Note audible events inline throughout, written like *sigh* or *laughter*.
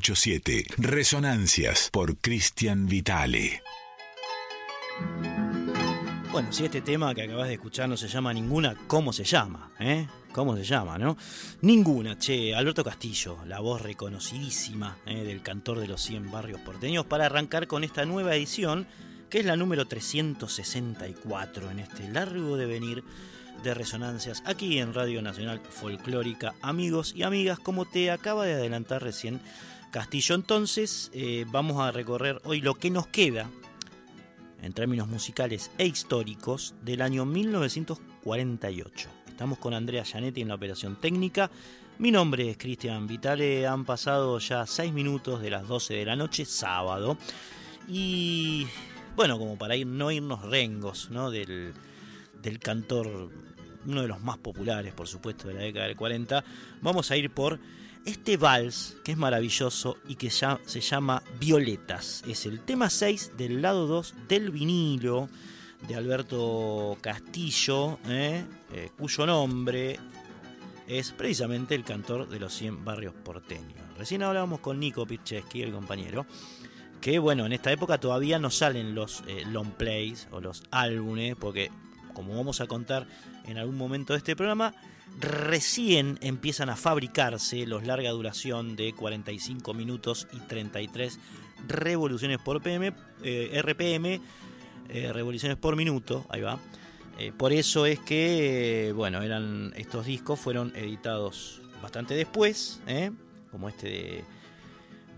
987, Resonancias por Cristian Vitale. Bueno, si este tema que acabas de escuchar no se llama ninguna, ¿cómo se llama? Eh? ¿Cómo se llama, no? Ninguna, che, Alberto Castillo, la voz reconocidísima eh, del cantor de los 100 barrios porteños, para arrancar con esta nueva edición, que es la número 364 en este largo devenir de resonancias aquí en Radio Nacional Folclórica. Amigos y amigas, como te acaba de adelantar recién Castillo, entonces eh, vamos a recorrer hoy lo que nos queda en términos musicales e históricos del año 1948. Estamos con Andrea Gianetti en la operación técnica. Mi nombre es Cristian Vitale. Han pasado ya 6 minutos de las 12 de la noche, sábado. Y bueno, como para no irnos rengos ¿no? del, del cantor, uno de los más populares, por supuesto, de la década del 40, vamos a ir por este vals que es maravilloso y que ya se llama Violetas. Es el tema 6 del lado 2 del vinilo de Alberto Castillo, ¿eh? Eh, cuyo nombre es precisamente el cantor de los 100 barrios porteños. Recién hablábamos con Nico Picheski, el compañero, que bueno, en esta época todavía no salen los eh, long plays o los álbumes, porque como vamos a contar en algún momento de este programa, recién empiezan a fabricarse los larga duración de 45 minutos y 33 revoluciones por PM, eh, RPM, eh, revoluciones por minuto, ahí va. Eh, por eso es que, bueno, eran estos discos fueron editados bastante después, como este de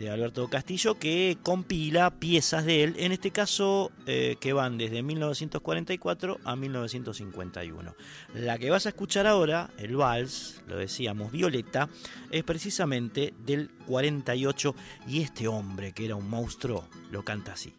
de Alberto Castillo, que compila piezas de él, en este caso eh, que van desde 1944 a 1951. La que vas a escuchar ahora, el vals, lo decíamos, Violeta, es precisamente del 48 y este hombre que era un monstruo lo canta así.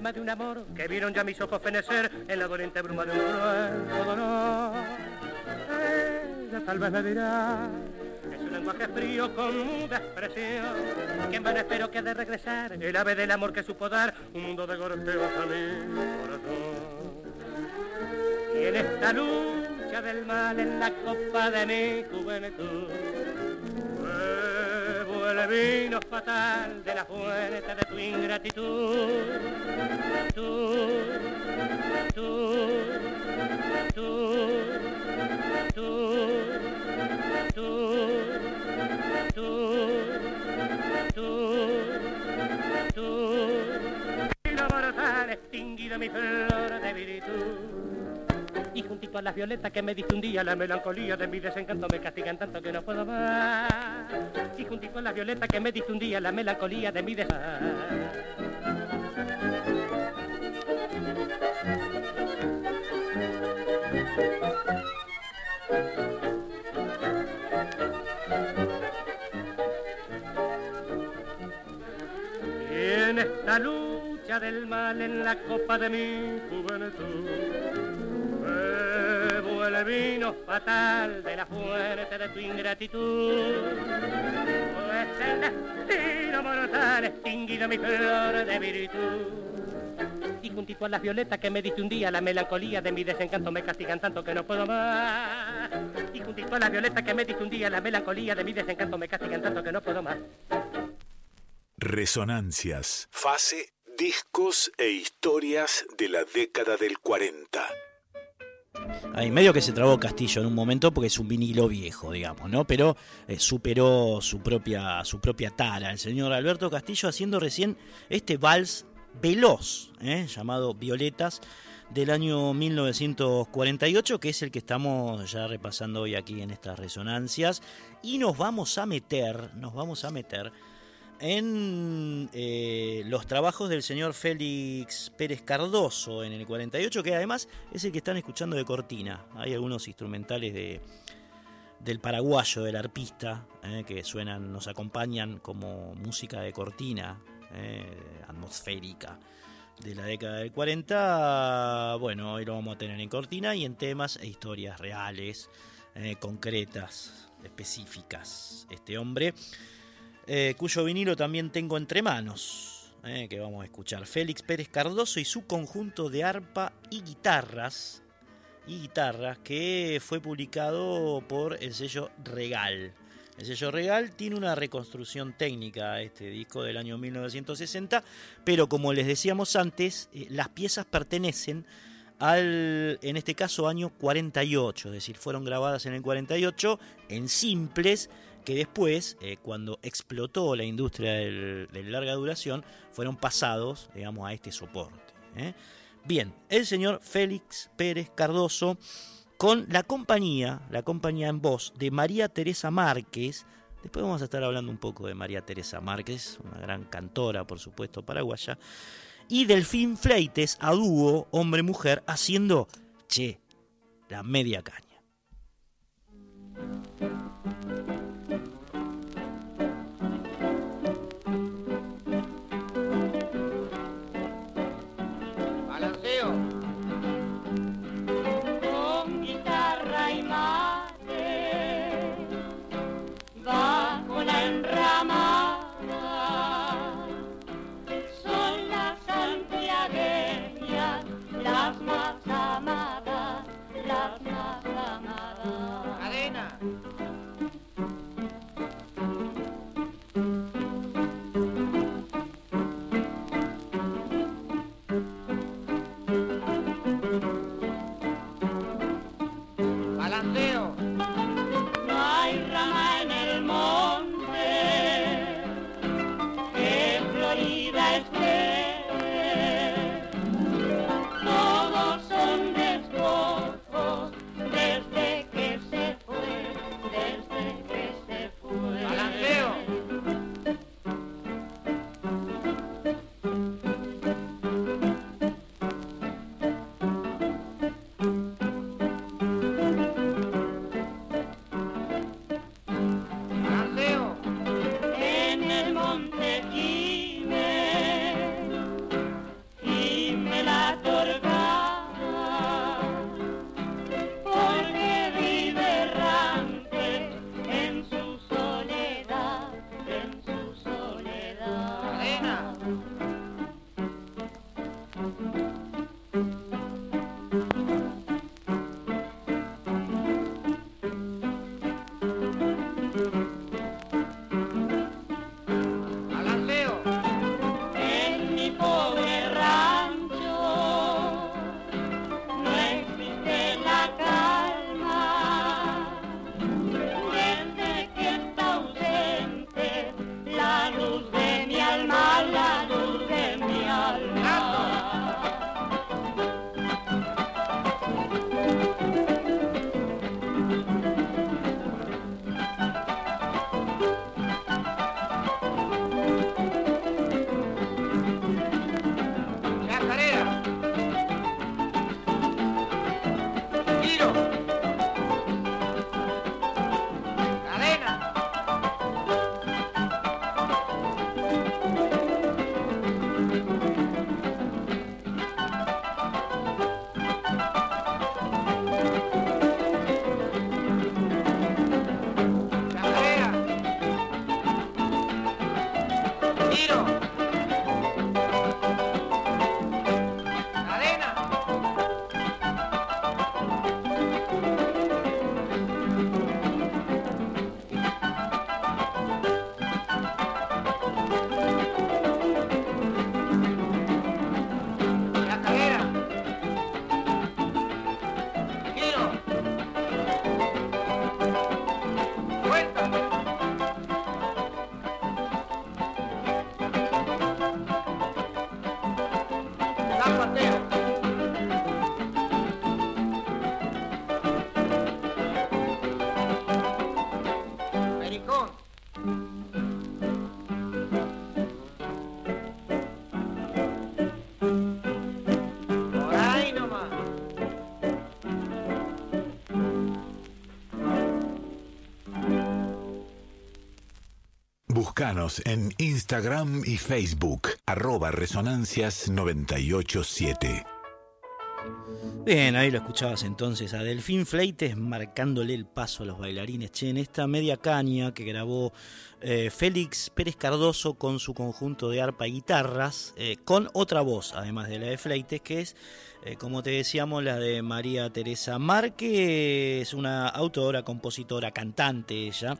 De un amor que vieron ya mis ojos fenecer en la doliente bruma de un cruel dolor. Ella tal vez me dirá es un lenguaje frío con expresión que vano espero que de regresar el ave del amor que supo dar un mundo de golpeos a mi corazón. Y en esta lucha del mal en la copa de mi juventud el vino fatal de la fuente de tu ingratitud. Tú, tú, tú, tú, tú, tú, tú, tú, vino mortal extinguido mi flor de virtud y juntito a las violetas que me diste un día la melancolía de mi desencanto me castigan tanto que no puedo más. Y juntito a las violetas que me diste un día la melancolía de mi desencanto en esta lucha del mal en la copa de mi juventud el vino fatal de la fuerte de tu ingratitud. Pues el destino mortal extinguido mi flor de virtud. Y juntito a las violetas que me diste un día, la melancolía de mi desencanto me castigan tanto que no puedo más. Y juntito a las violetas que me diste un día, la melancolía de mi desencanto me castigan tanto que no puedo más. Resonancias. Fase, discos e historias de la década del 40. Ahí medio que se trabó Castillo en un momento porque es un vinilo viejo, digamos, ¿no? Pero eh, superó su propia, su propia tara. El señor Alberto Castillo haciendo recién este vals veloz, ¿eh? llamado Violetas, del año 1948, que es el que estamos ya repasando hoy aquí en estas resonancias. Y nos vamos a meter, nos vamos a meter en eh, los trabajos del señor Félix Pérez Cardoso en el 48, que además es el que están escuchando de cortina. Hay algunos instrumentales de, del paraguayo, del arpista, eh, que suenan, nos acompañan como música de cortina, eh, atmosférica de la década del 40. Bueno, hoy lo vamos a tener en cortina y en temas e historias reales, concretas, específicas. Este hombre eh, cuyo vinilo también tengo entre manos, eh, que vamos a escuchar. Félix Pérez Cardoso y su conjunto de arpa y guitarras, y guitarras que fue publicado por el sello Regal. El sello Regal tiene una reconstrucción técnica este disco del año 1960, pero como les decíamos antes, eh, las piezas pertenecen al, en este caso, año 48, es decir, fueron grabadas en el 48 en simples que después, eh, cuando explotó la industria de larga duración, fueron pasados, digamos, a este soporte. ¿eh? Bien, el señor Félix Pérez Cardoso, con la compañía, la compañía en voz de María Teresa Márquez, después vamos a estar hablando un poco de María Teresa Márquez, una gran cantora, por supuesto, paraguaya, y Delfín Fleites a dúo, hombre-mujer, haciendo, che, la media caña. En Instagram y Facebook, arroba resonancias987. Bien, ahí lo escuchabas entonces a Delfín Fleites marcándole el paso a los bailarines. Che, en esta media caña que grabó eh, Félix Pérez Cardoso con su conjunto de arpa y guitarras, eh, con otra voz, además de la de Fleites, que es, eh, como te decíamos, la de María Teresa Márquez, una autora, compositora, cantante ella,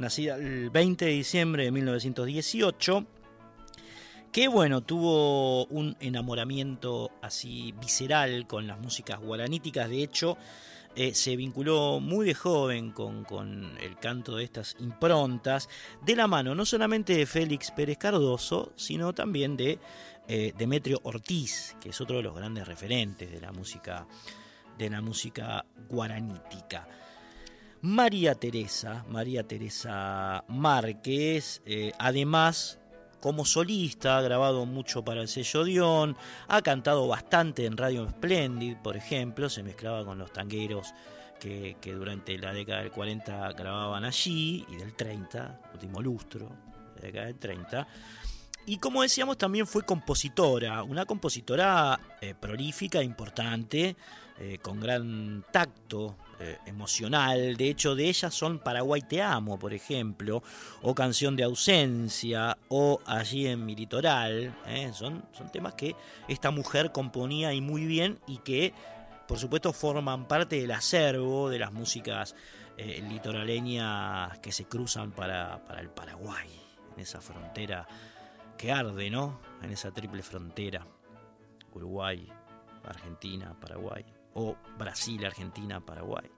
nacida el 20 de diciembre de 1918 que bueno, tuvo un enamoramiento así visceral con las músicas guaraníticas, de hecho eh, se vinculó muy de joven con, con, el canto de estas improntas, de la mano no solamente de Félix Pérez Cardoso, sino también de eh, Demetrio Ortiz, que es otro de los grandes referentes de la música, de la música guaranítica. María Teresa, María Teresa Márquez, eh, además como solista, ha grabado mucho para el sello Dion, ha cantado bastante en Radio Splendid, por ejemplo, se mezclaba con los tangueros que, que, durante la década del 40 grababan allí, y del 30, último lustro, la década del 30. Y como decíamos, también fue compositora, una compositora eh, prolífica, importante, eh, con gran tacto eh, emocional. De hecho, de ellas son Paraguay Te Amo, por ejemplo, o Canción de Ausencia, o Allí en mi litoral. Son, son temas que esta mujer componía y muy bien y que por supuesto, forman parte del acervo de las músicas eh, litoraleñas que se cruzan para, para el Paraguay, en esa frontera que arde, ¿no? En esa triple frontera, Uruguay, Argentina, Paraguay, o Brasil, Argentina, Paraguay.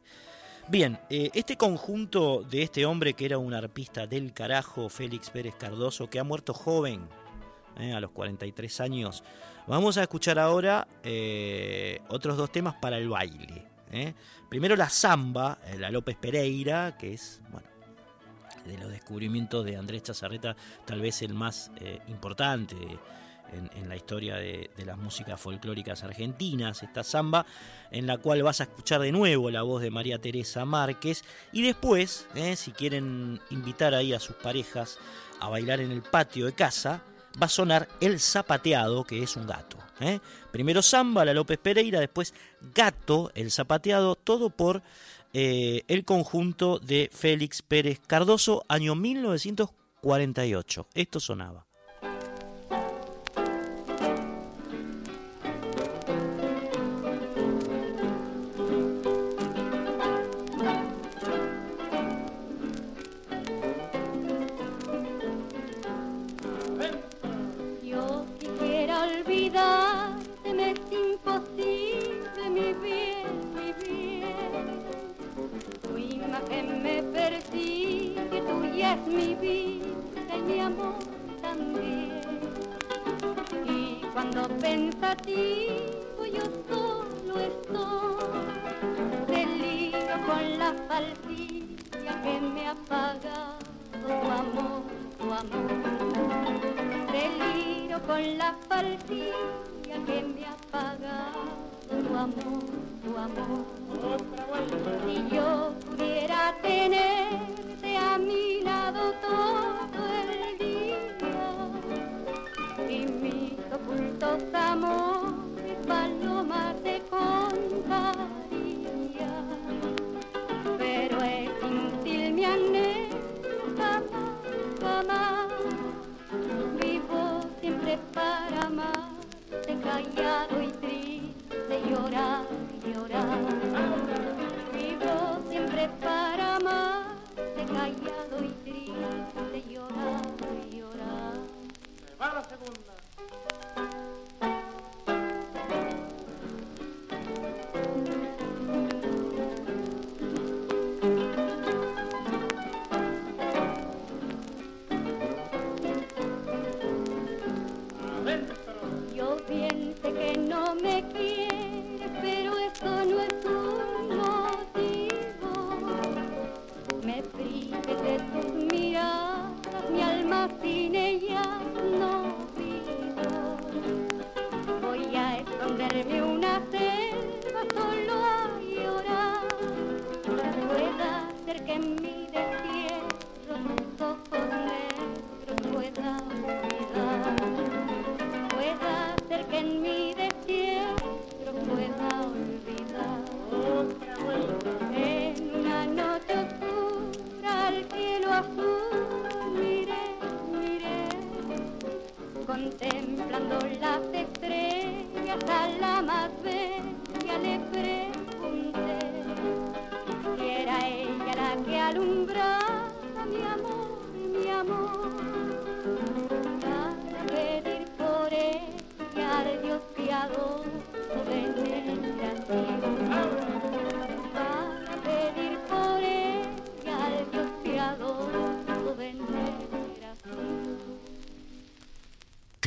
Bien, eh, este conjunto de este hombre que era un arpista del carajo, Félix Pérez Cardoso, que ha muerto joven, eh, a los 43 años, vamos a escuchar ahora eh, otros dos temas para el baile. Primero la samba, la López Pereira, que es, bueno, de los descubrimientos de Andrés Chazarreta, tal vez el más importante en, la historia de, las músicas folclóricas argentinas, esta samba, en la cual vas a escuchar de nuevo la voz de María Teresa Márquez, y después, eh, si quieren invitar ahí a sus parejas a bailar en el patio de casa, va a sonar El Zapateado, que es un gato. Eh. Primero samba, la López Pereira, después gato, el zapateado, todo por eh, el conjunto de Félix Pérez Cardoso, año 1948. Esto sonaba. Mi vida y mi amor también. Y cuando pensativo yo solo estoy, deliro con la falsilla que me apaga tu amor, tu amor. Deliro con la falsilla que me apaga tu amor, tu amor. Si yo pudiera tenerte a mi lado todo el día y mis ocultos amores palomas te contaría, pero es inútil mi anhelo jamás, jamás vivo siempre para amar, callado y triste llorar, llorar. Siempre para amar, callado y triste llorar, llorar. Se va.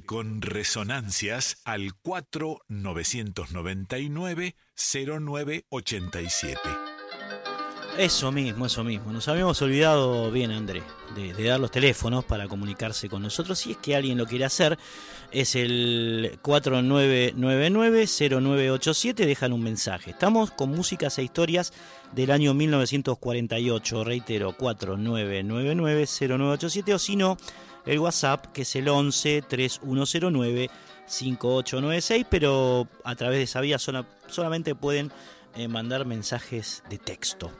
Con Resonancias al 4999-0987. Eso mismo, eso mismo. Nos habíamos olvidado bien, André, de, dar los teléfonos para comunicarse con nosotros. Si es que alguien lo quiere hacer, es el 4999-0987. Dejan un mensaje. Estamos con músicas e historias del año 1948. Reitero, 4999-0987. O si no, el WhatsApp, que es el 11 3109 5896. Pero a través de esa vía solamente pueden eh, mandar mensajes de texto.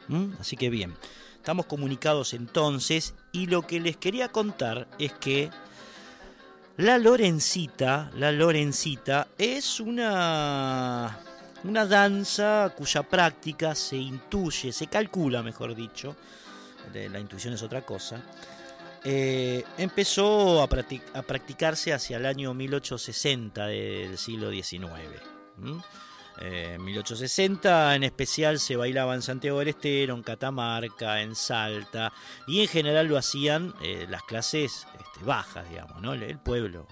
Así que bien, estamos comunicados entonces y lo que les quería contar es que la Lorencita, la Lorencita es una una danza cuya práctica se intuye, se calcula, mejor dicho, la intuición es otra cosa, eh, empezó a, practicarse hacia el año 1860 del siglo XIX. En 1860 en especial se bailaba en Santiago del Estero, en Catamarca, en Salta y en general lo hacían eh, las clases este, bajas, digamos, ¿no? el pueblo,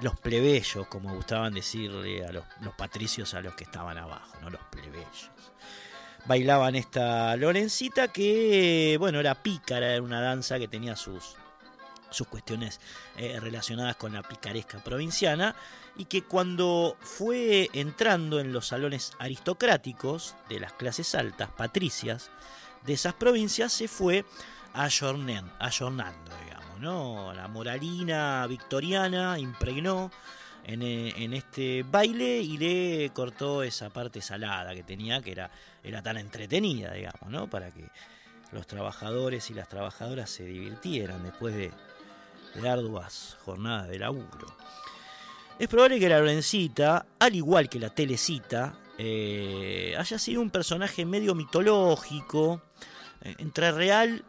los plebeyos, como gustaban decirle a los, patricios a los que estaban abajo, ¿no? los plebeyos. Bailaban esta Lorencita que, bueno, era pícara, era una danza que tenía sus, sus cuestiones eh, relacionadas con la picaresca provinciana y que cuando fue entrando en los salones aristocráticos de las clases altas, patricias, de esas provincias, se fue ayornando, ayornando digamos, ¿no? La moralina victoriana impregnó en, eh, en, este baile y le cortó esa parte salada que tenía, que era, era tan entretenida, digamos, ¿no? Para que los trabajadores y las trabajadoras se divirtieran después de, de arduas jornadas de laburo. Es probable que la Lorencita, al igual que la Telecita, eh, haya sido un personaje medio mitológico, eh, entre real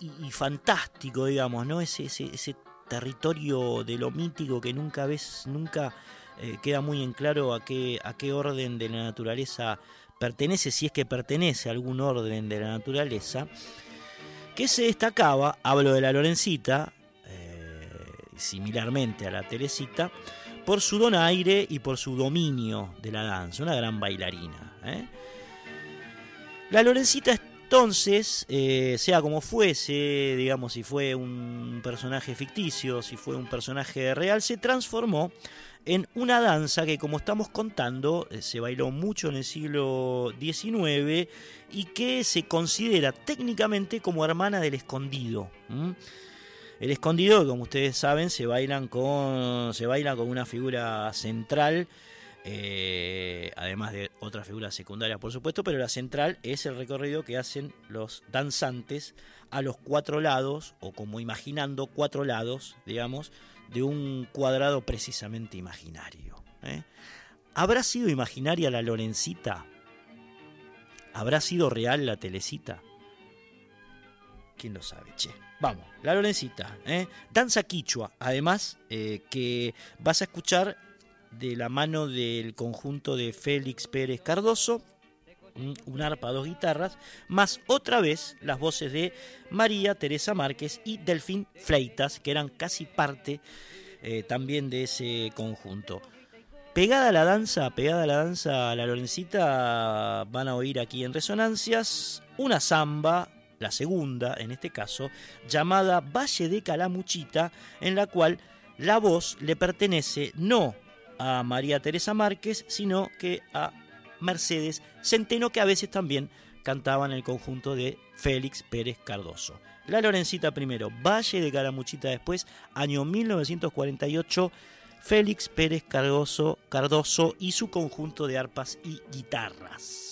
y, fantástico, digamos, ¿no? Ese, ese, territorio de lo mítico que nunca ves, nunca eh, queda muy en claro a qué, a qué orden de la naturaleza pertenece, si es que pertenece a algún orden de la naturaleza, que se destacaba, hablo de la Lorencita, similarmente a la Teresita, por su donaire y por su dominio de la danza, una gran bailarina. ¿eh? La Lorencita entonces, eh, sea como fuese, digamos, si fue un personaje ficticio, si fue un personaje real, se transformó en una danza que, como estamos contando, eh, se bailó mucho en el siglo XIX y que se considera técnicamente como hermana del escondido. El escondido, como ustedes saben, se bailan con, se baila con una figura central, eh, además de otras figuras secundarias, por supuesto, pero la central es el recorrido que hacen los danzantes a los cuatro lados, o como imaginando cuatro lados, digamos, de un cuadrado precisamente imaginario. ¿eh? ¿Habrá sido imaginaria la Lorencita? ¿Habrá sido real la Telecita? ¿Quién lo sabe, che? Vamos, la Lorencita, ¿eh? danza quichua, además eh, que vas a escuchar de la mano del conjunto de Félix Pérez Cardoso, un arpa, dos guitarras, más otra vez las voces de María Teresa Márquez y Delfín Fleitas, que eran casi parte eh, también de ese conjunto. Pegada a la danza, pegada a la danza, la Lorencita van a oír aquí en Resonancias una samba la segunda en este caso, llamada Valle de Calamuchita, en la cual la voz le pertenece no a María Teresa Márquez, sino que a Mercedes Centeno, que a veces también cantaba en el conjunto de Félix Pérez Cardoso. La Lorencita primero, Valle de Calamuchita después, año 1948, Félix Pérez Cardoso, Cardoso y su conjunto de arpas y guitarras.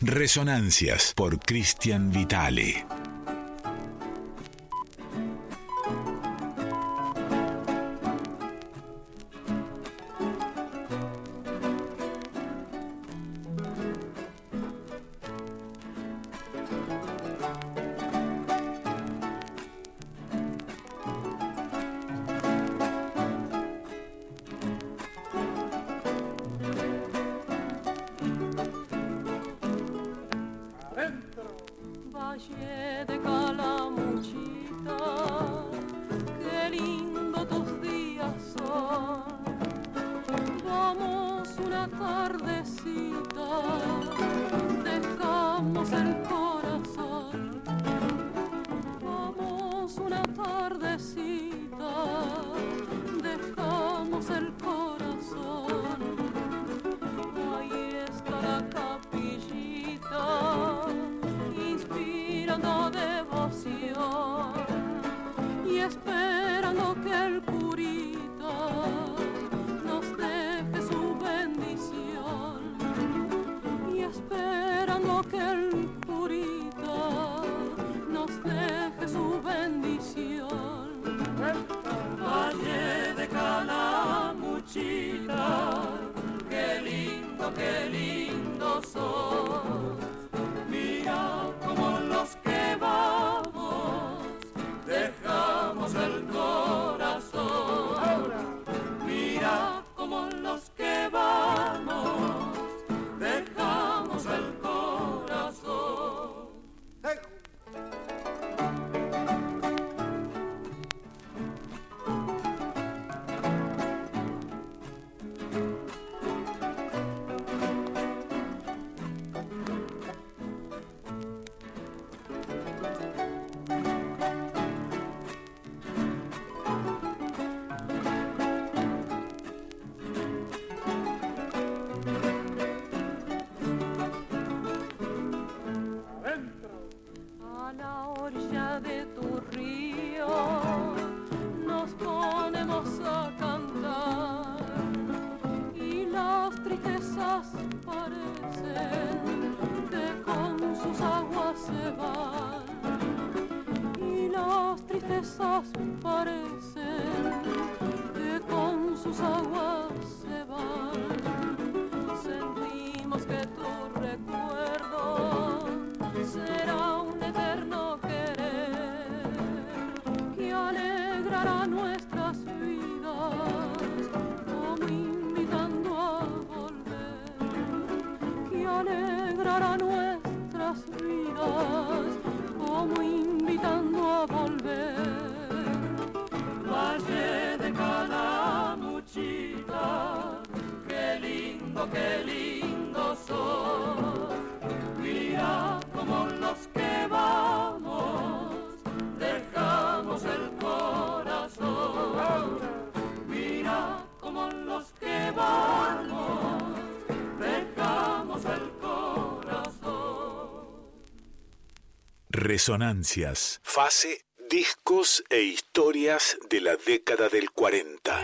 Resonancias por Cristian Vitale. qué lindo sos. Resonancias. Fase, discos e historias de la década del 40.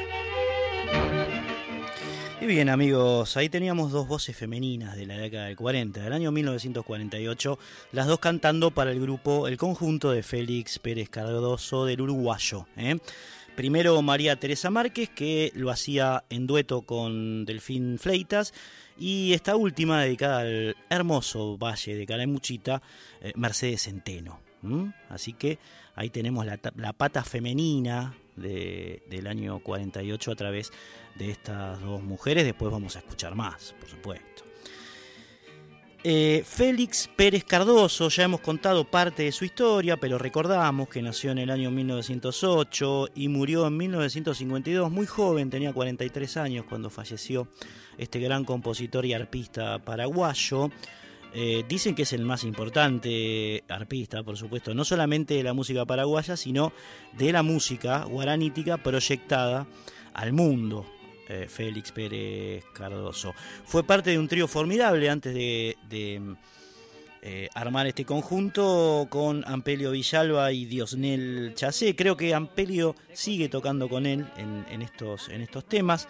Y bien amigos, ahí teníamos dos voces femeninas de la década del 40, del año 1948, las dos cantando para el grupo El Conjunto de Félix Pérez Cardoso del Uruguayo. ¿eh? Primero María Teresa Márquez, que lo hacía en dueto con Delfín Fleitas, y esta última dedicada al hermoso valle de Calamuchita, eh, Mercedes Centeno. Así que ahí tenemos la, pata femenina del año 48 a través de estas dos mujeres. Después vamos a escuchar más, por supuesto. Eh, Félix Pérez Cardoso, ya hemos contado parte de su historia, pero recordamos que nació en el año 1908 y murió en 1952, muy joven, tenía 43 años cuando falleció este gran compositor y arpista paraguayo. Eh, dicen que es el más importante arpista, por supuesto, no solamente de la música paraguaya, sino de la música guaranítica proyectada al mundo. Eh, Félix Pérez Cardoso. Fue parte de un trío formidable antes de, eh, armar este conjunto con Ampelio Villalba y Diosnel Chacé. Creo que Ampelio sigue tocando con él en, estos, en estos temas.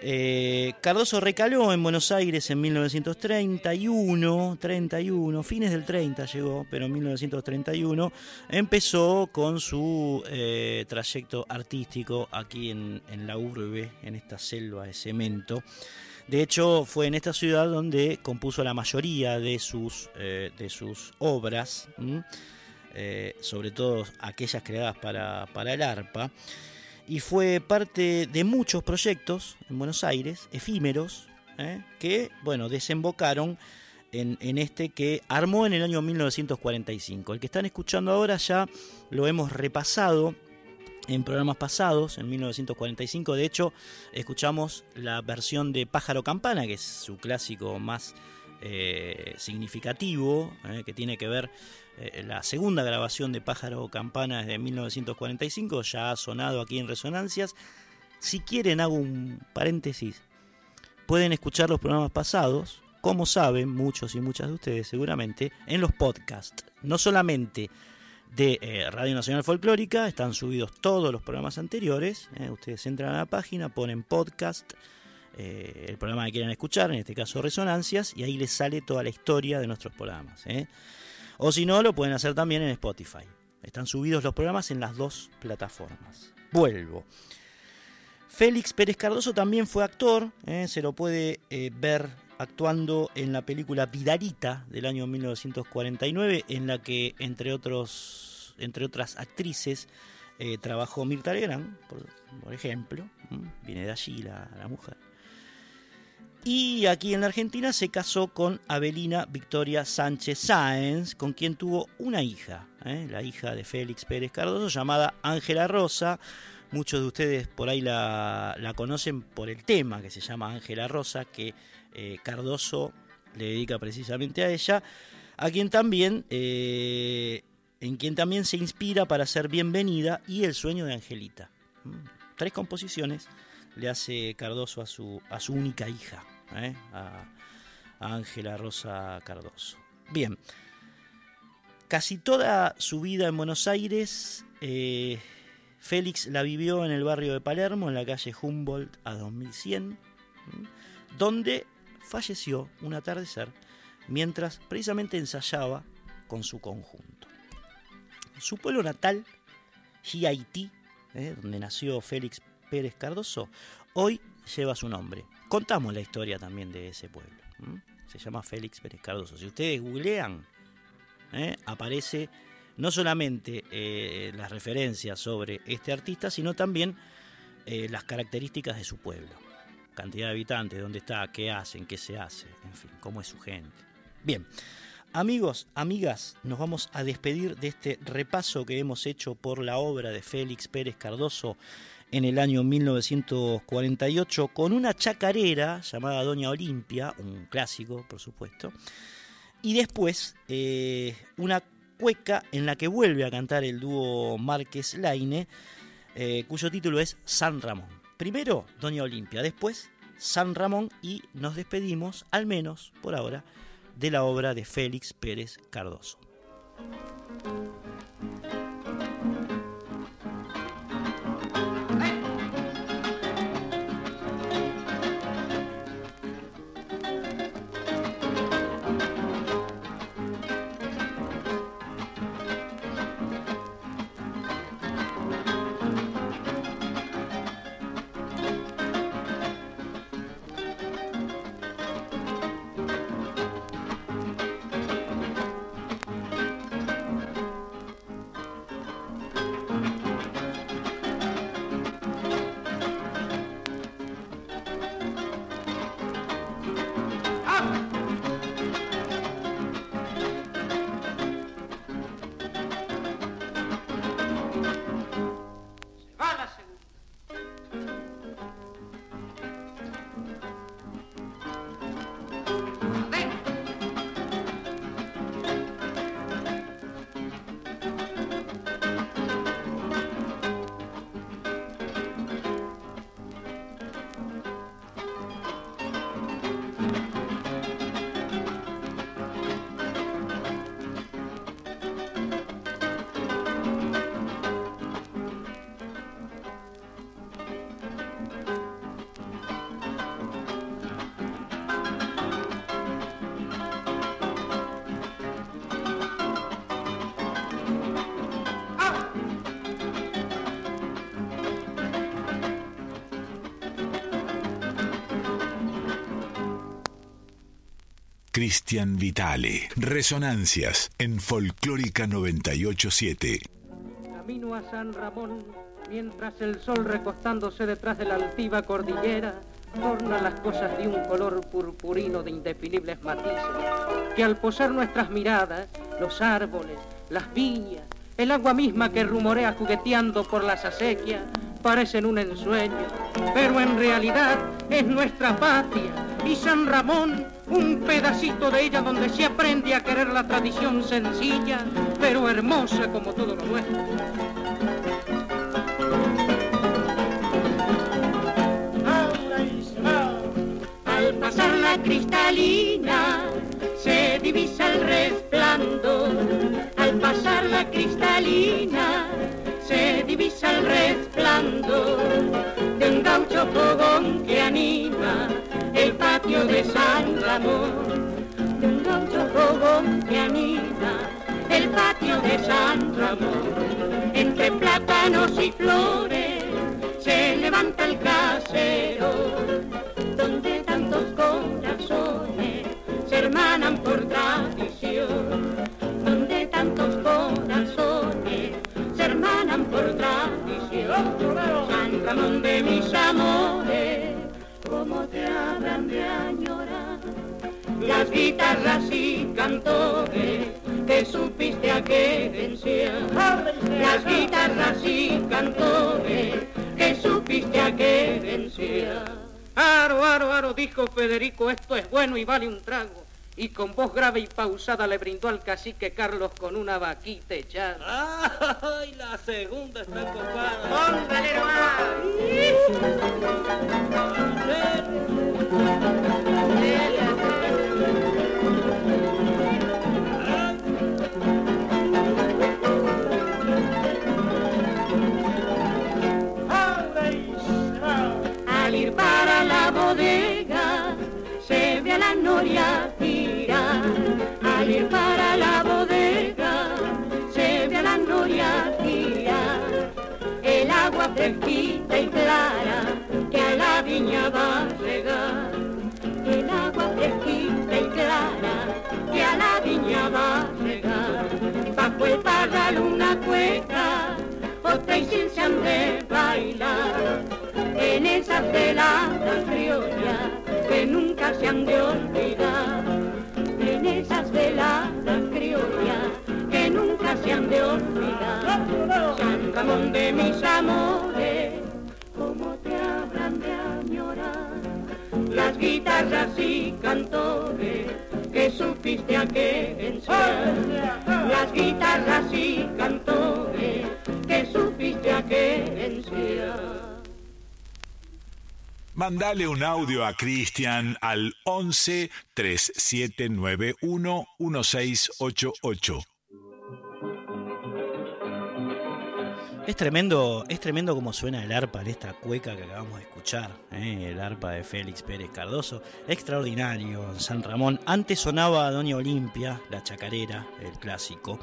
Eh, Cardoso recaló en Buenos Aires en 1931, 31, fines del 30 llegó, pero en 1931 empezó con su eh, trayecto artístico aquí en, la urbe, en esta selva de cemento. De hecho, fue en esta ciudad donde compuso la mayoría de sus, eh, de sus obras, sobre todo aquellas creadas para, para el arpa y fue parte de muchos proyectos en Buenos Aires, efímeros, ¿eh? que bueno, desembocaron en, este que armó en el año 1945. El que están escuchando ahora ya lo hemos repasado en programas pasados, en 1945. De hecho, escuchamos la versión de Pájaro Campana, que es su clásico más eh, significativo, ¿eh? que tiene que ver eh, la segunda grabación de Pájaro Campana de 1945, ya ha sonado aquí en Resonancias. Si quieren, hago un paréntesis. Pueden escuchar los programas pasados, como saben muchos y muchas de ustedes seguramente, en los podcasts. No solamente de eh, Radio Nacional Folclórica, están subidos todos los programas anteriores. Eh, ustedes entran a la página, ponen podcast, el programa que quieran escuchar, en este caso Resonancias, y ahí les sale toda la historia de nuestros programas. O si no, lo pueden hacer también en Spotify. Están subidos los programas en las dos plataformas. Vuelvo. Félix Pérez Cardoso también fue actor, ¿eh? se lo puede eh, ver actuando en la película Vidarita del año 1949, en la que, entre, otros, entre otras actrices, eh, trabajó Mirta Legrand, por, ejemplo. Viene de allí la, la mujer. Y aquí en la Argentina se casó con Abelina Victoria Sánchez Sáenz, con quien tuvo una hija, ¿eh? la hija de Félix Pérez Cardoso, llamada Ángela Rosa. Muchos de ustedes por ahí la, conocen por el tema que se llama Ángela Rosa, que eh, Cardoso le dedica precisamente a ella, a quien también, eh, en quien también se inspira para ser bienvenida y el sueño de Angelita. Mm, tres composiciones le hace Cardoso a su, a su única hija, ¿eh? a Ángela Rosa Cardoso. Bien, casi toda su vida en Buenos Aires, eh, Félix la vivió en el barrio de Palermo, en la calle Humboldt a 2100, donde falleció un atardecer mientras precisamente ensayaba con su conjunto. Su pueblo natal, Haití, ¿eh? donde nació Félix Pérez Cardoso, hoy lleva su nombre. Contamos la historia también de ese pueblo. Se llama Félix Pérez Cardoso. Si ustedes googlean, ¿eh? aparece no solamente eh, las referencias sobre este artista, sino también eh, las características de su pueblo. Cantidad de habitantes, dónde está, qué hacen, qué se hace, en fin, cómo es su gente. Bien, amigos, amigas, nos vamos a despedir de este repaso que hemos hecho por la obra de Félix Pérez Cardoso en el año 1948 con una chacarera llamada Doña Olimpia, un clásico por supuesto, y después eh, una cueca en la que vuelve a cantar el dúo Márquez Laine, eh, cuyo título es San Ramón. Primero Doña Olimpia, después San Ramón y nos despedimos, al menos por ahora, de la obra de Félix Pérez Cardoso. Cristian Vitale. Resonancias en Folclórica 987. Camino a San Ramón, mientras el sol recostándose detrás de la altiva cordillera, torna las cosas de un color purpurino de indefinibles matices, que al posar nuestras miradas, los árboles, las viñas, el agua misma que rumorea jugueteando por las acequias, parecen un ensueño, pero en realidad es nuestra patria y San Ramón un pedacito de ella donde se aprende a querer la tradición sencilla, pero hermosa como todo lo nuestro. Al pasar la cristalina se divisa el resplandor. Al pasar la cristalina se divisa el resplandor de un gaucho fogón que patio de San Ramón. De un gaucho fogón que anima el patio de San Ramón. Entre plátanos y flores las guitarras y cantores que supiste a querenciar. Las guitarras y cantores que supiste a querenciar. Aro, aro, aro, dijo Federico, esto es bueno y vale un trago. Y con voz grave y pausada le brindó al cacique Carlos con una vaquita echada. ¡Ay, la segunda está copada! ¡Póngale! Al ir para la bodega se ve a la noria. Al ir para la bodega se ve a la noria. El agua fresquita y clara que a la viña va a regar. El agua fresquita y clara que a la viña va a regar. Bajo el parral una cueca, otra y sin se han de bailar en esas veladas criollas que nunca se han de olvidar, en esas veladas criollas que nunca se han de olvidar. San Ramón de mis amores, cómo te habrán de añorar las guitarras y cantores que supiste a querenciar, las guitarras y cantores que supiste a querenciar. Mandale un audio a Cristian al 11 3791 1688. Es tremendo, es tremendo como suena el arpa en esta cueca que acabamos de escuchar, ¿eh? el arpa de Félix Pérez Cardoso, extraordinario en San Ramón. Antes sonaba Doña Olimpia, la chacarera, el clásico.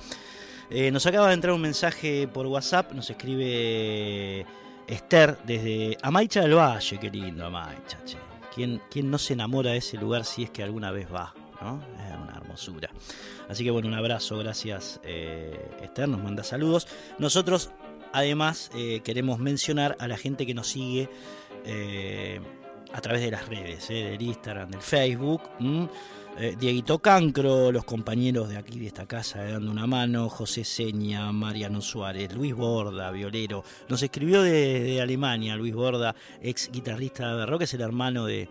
Eh, nos acaba de entrar un mensaje por WhatsApp, nos escribe Esther desde Amaicha del Valle, qué lindo Amaicha, che. ¿Quién, quién no se enamora de ese lugar si es que alguna vez va? ¿no? Es una hermosura. Así que bueno, un abrazo, gracias eh, Esther, nos manda saludos. Nosotros además eh, queremos mencionar a la gente que nos sigue eh, a través de las redes, del Instagram, del Facebook. Eh, Dieguito Cancro, los compañeros de aquí de esta casa Dando una Mano, José Seña, Mariano Suárez, Luis Borda, violero. Nos escribió de, de Alemania, Luis Borda, ex guitarrista de rock, es el hermano de,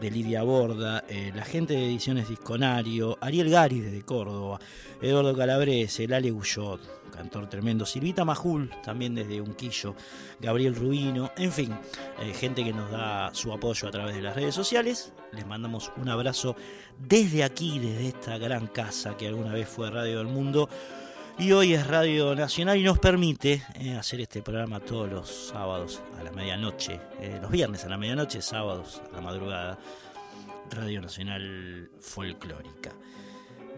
de Lidia Borda, eh, la gente de Ediciones Disconario, Ariel Gari desde Córdoba, Eduardo Calabrese, Lale Guyot, cantor tremendo, Silvita Majul, también desde Unquillo, Gabriel Rubino, en fin, eh, gente que nos da su apoyo a través de las redes sociales. Les mandamos un abrazo desde aquí, desde esta gran casa que alguna vez fue Radio del Mundo. Y hoy es Radio Nacional y nos permite eh, hacer este programa todos los sábados a la medianoche, eh, los viernes a la medianoche, sábados a la madrugada. Radio Nacional Folclórica.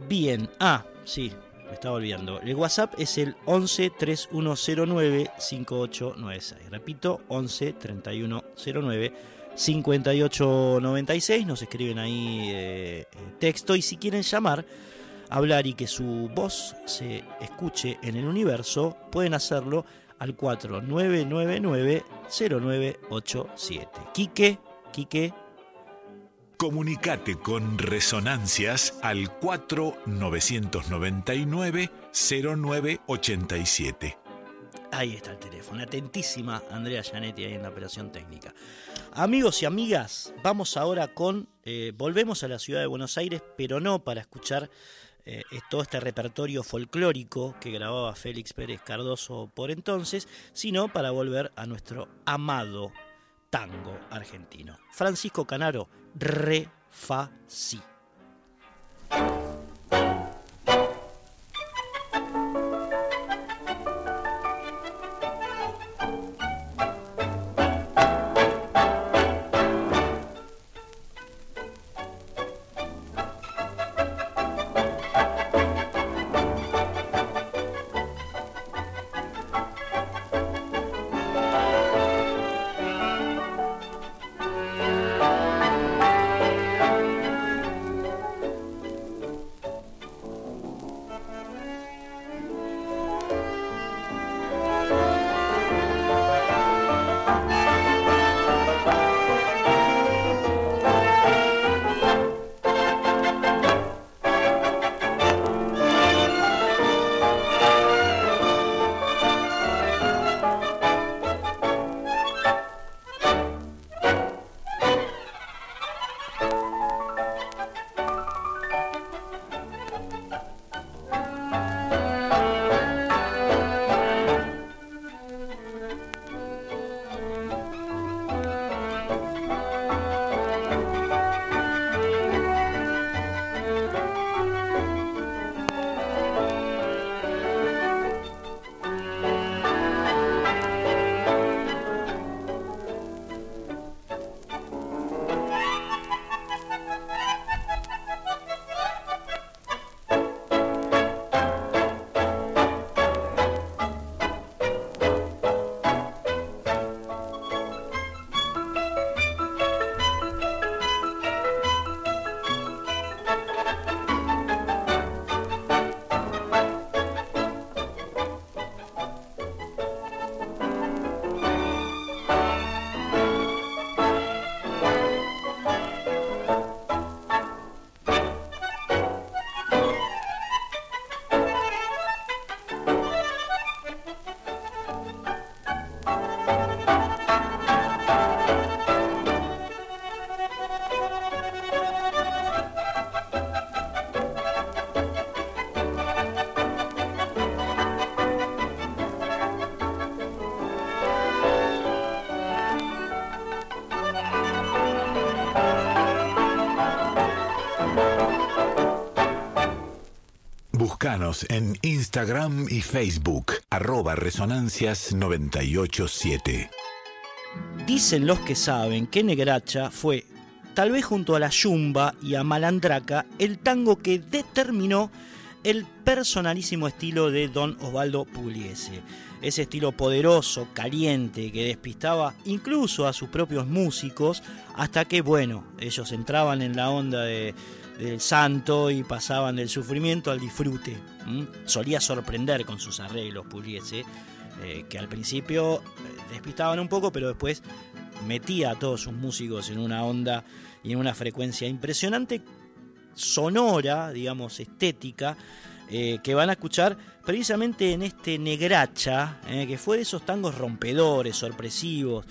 Bien, ah, sí, me estaba olvidando. El WhatsApp es el 11 3109 5896. Repito, 11 3109 5896, nos escriben ahí eh, texto y si quieren llamar, hablar y que su voz se escuche en el universo, pueden hacerlo al 4999-0987. Quique, Quique. Comunicate con Resonancias al 4999-0987. Ahí está el teléfono. Atentísima Andrea Gianetti ahí en la operación técnica. Amigos y amigas, vamos ahora con. Eh, volvemos a la ciudad de Buenos Aires, pero no para escuchar eh, todo este repertorio folclórico que grababa Félix Pérez Cardoso por entonces, sino para volver a nuestro amado tango argentino. Francisco Canaro, Re, Fa, Si. En Instagram y Facebook, arroba resonancias987. Dicen los que saben que Negracha fue, tal vez junto a la Yumba y a Malandraca, el tango que determinó el personalísimo estilo de Don Osvaldo Pugliese. Ese estilo poderoso, caliente, que despistaba incluso a sus propios músicos, hasta que, bueno, ellos entraban en la onda de del santo y pasaban del sufrimiento al disfrute. Solía sorprender con sus arreglos Pugliese, eh, que al principio eh, despistaban un poco, pero después metía a todos sus músicos en una onda y en una frecuencia impresionante, sonora, digamos, estética, eh, que van a escuchar precisamente en este Negracha, que fue de esos tangos rompedores, sorpresivos,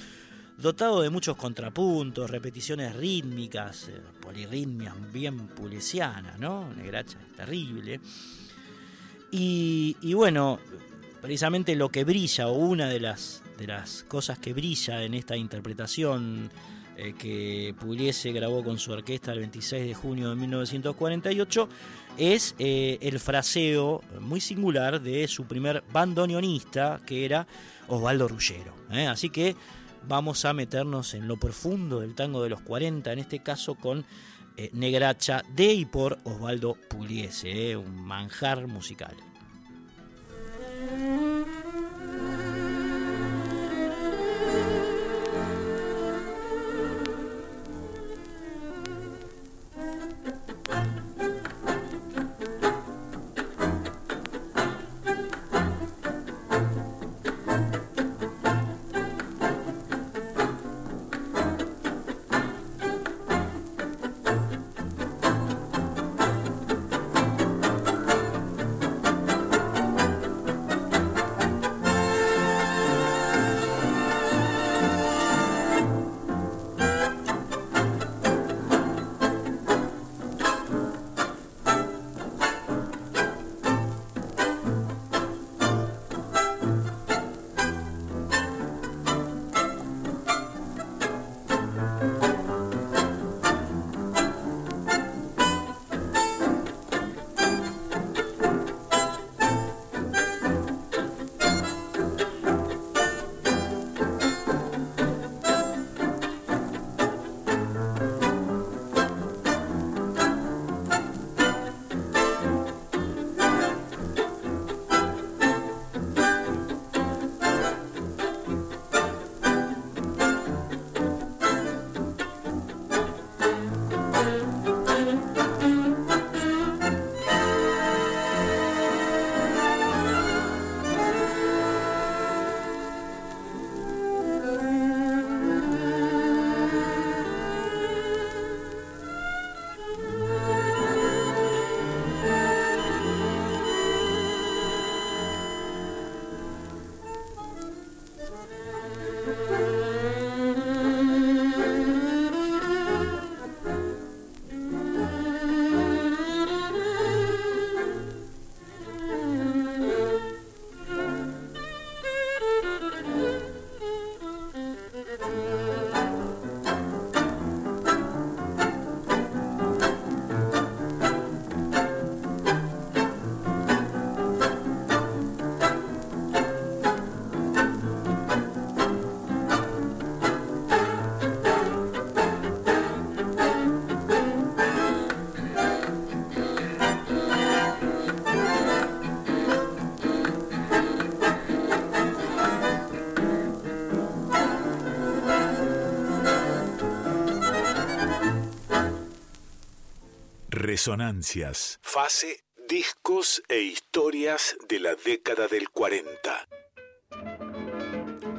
dotado de muchos contrapuntos, repeticiones rítmicas, eh, polirritmias bien pulesianas, ¿no? Negracha terrible. Y, bueno, precisamente lo que brilla, o una de las, de las cosas que brilla en esta interpretación eh, que Pugliese grabó con su orquesta el 26 de junio de 1948, es eh, el fraseo muy singular de su primer bandoneonista, que era Osvaldo Ruggero. Así que vamos a meternos en lo profundo del tango de los 40, en este caso con eh, Negracha de y por Osvaldo Pugliese, eh, un manjar musical. Resonancias. Fase, discos e historias de la década del 40.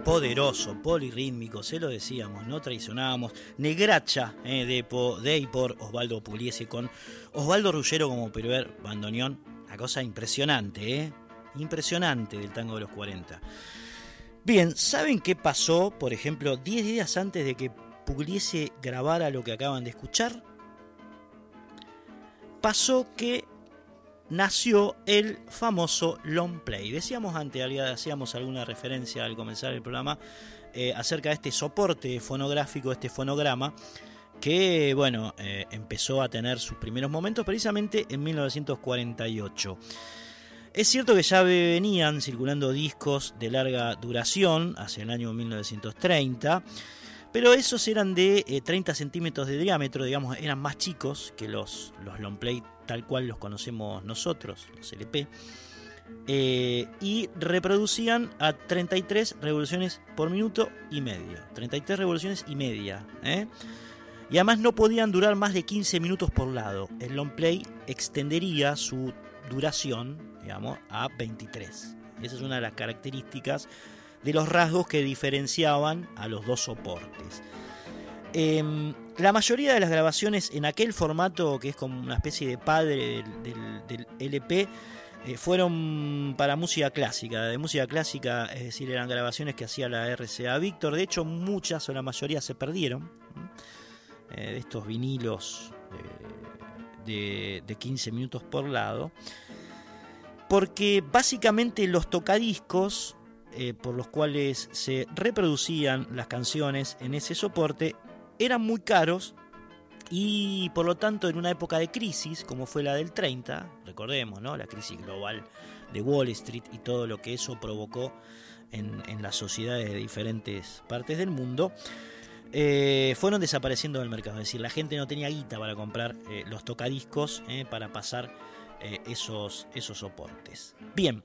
Poderoso, polirrítmico, se lo decíamos, no traicionábamos. Negracha eh, de, de y por Osvaldo Puliese con Osvaldo Rullero como primer bandoneón. Una cosa impresionante, ¿eh? Impresionante del tango de los 40. Bien, ¿saben qué pasó, por ejemplo, 10 días antes de que Pugliese grabara lo que acaban de escuchar? Pasó que nació el famoso long play. Decíamos antes, hacíamos alguna referencia al comenzar el programa eh, acerca de este soporte fonográfico, este fonograma, que bueno, eh, empezó a tener sus primeros momentos precisamente en 1948. Es cierto que ya venían circulando discos de larga duración hacia el año 1930, pero esos eran de 30 eh, centímetros de diámetro, digamos, eran más chicos que los, los long play tal cual los conocemos nosotros, los LP, eh, y reproducían a 33 revoluciones por minuto y medio. 33 revoluciones y media. ¿eh? Y además no podían durar más de 15 minutos por lado. El long play extendería su duración digamos, a 23. Esa es una de las características de los rasgos que diferenciaban a los dos soportes. Em, la mayoría de las grabaciones en aquel formato, que es como una especie de padre del, LP, eh, fueron para música clásica. De música clásica, es decir, eran grabaciones que hacía la RCA Víctor. De hecho, muchas o la mayoría se perdieron. Eh, de estos vinilos de, de 15 minutos por lado porque básicamente los tocadiscos eh, por los cuales se reproducían las canciones en ese soporte eran muy caros y por lo tanto en una época de crisis como fue la del 30, recordemos, ¿no? la crisis global de Wall Street y todo lo que eso provocó en, las sociedades de diferentes partes del mundo, eh, fueron desapareciendo del mercado. Es decir, la gente no tenía guita para comprar eh, los tocadiscos para pasar esos, esos soportes. Bien,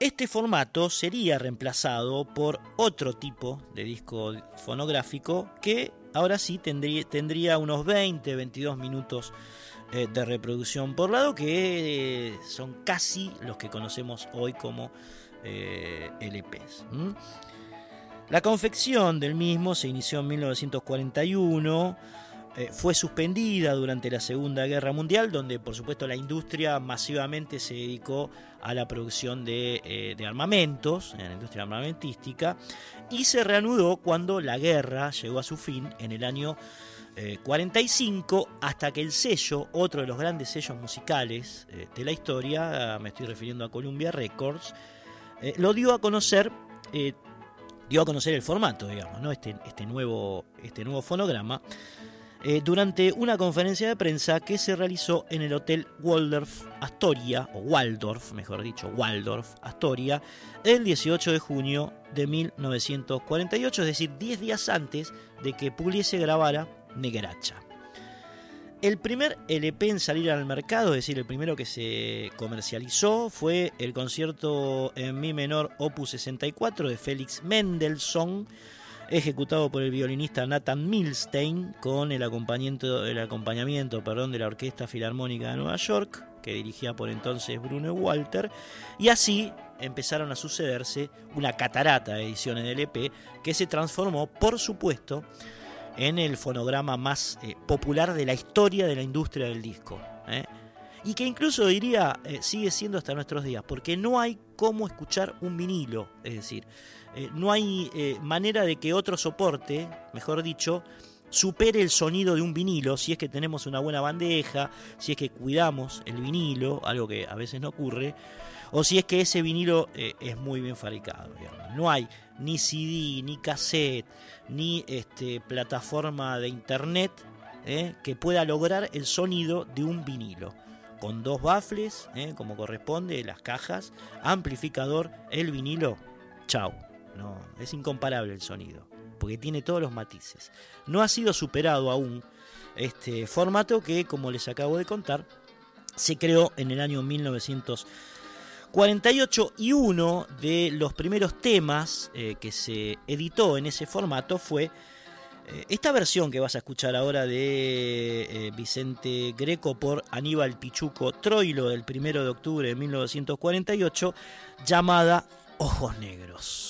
este formato sería reemplazado por otro tipo de disco fonográfico que ahora sí tendría, unos 20, 22 minutos eh, de reproducción por lado, que eh, son casi los que conocemos hoy como LPs. La confección del mismo se inició en 1941 eh, fue suspendida durante la Segunda Guerra Mundial, donde por supuesto la industria masivamente se dedicó a la producción de, eh, armamentos, en la industria armamentística, y se reanudó cuando la guerra llegó a su fin en el año 45, eh, hasta que el sello, otro de los grandes sellos musicales de la historia, me estoy refiriendo a Columbia Records, lo dio a conocer dio a conocer el formato, digamos, ¿no? este, este, nuevo, este nuevo fonograma, eh, durante una conferencia de prensa que se realizó en el Hotel Waldorf Astoria, o Waldorf, mejor dicho, Waldorf Astoria, el 18 de junio de 1948, es decir, 10 días antes de que Pugliese grabara Negracha. El primer LP en salir al mercado, es decir, el primero que se comercializó, fue el concierto en Mi menor Opus 64 de Félix Mendelssohn, ejecutado por el violinista Nathan Milstein con el acompañamiento, el acompañamiento perdón, de la Orquesta Filarmónica de Nueva York, que dirigía por entonces Bruno Walter, y así empezaron a sucederse una catarata de ediciones del EP que se transformó, por supuesto, en el fonograma más eh, popular de la historia de la industria del disco. ¿eh? Y que incluso diría eh, sigue siendo hasta nuestros días, porque no hay cómo escuchar un vinilo, es decir, eh, no hay eh, manera de que otro soporte, mejor dicho, supere el sonido de un vinilo si es que tenemos una buena bandeja, si es que cuidamos el vinilo, algo que a veces no ocurre, o si es que ese vinilo eh, es muy bien fabricado. No hay ni CD, ni cassette, ni este, plataforma de internet que pueda lograr el sonido de un vinilo. Con dos baffles, como corresponde, las cajas, amplificador, el vinilo, chao no, es incomparable el sonido, porque tiene todos los matices. No ha sido superado aún este formato que, como les acabo de contar, se creó en el año 1948 y uno de los primeros temas eh, que se editó en ese formato fue Eh, esta versión que vas a escuchar ahora de eh, Vicente Greco por Aníbal Pichuco Troilo del 1 de octubre de 1948, llamada Ojos Negros.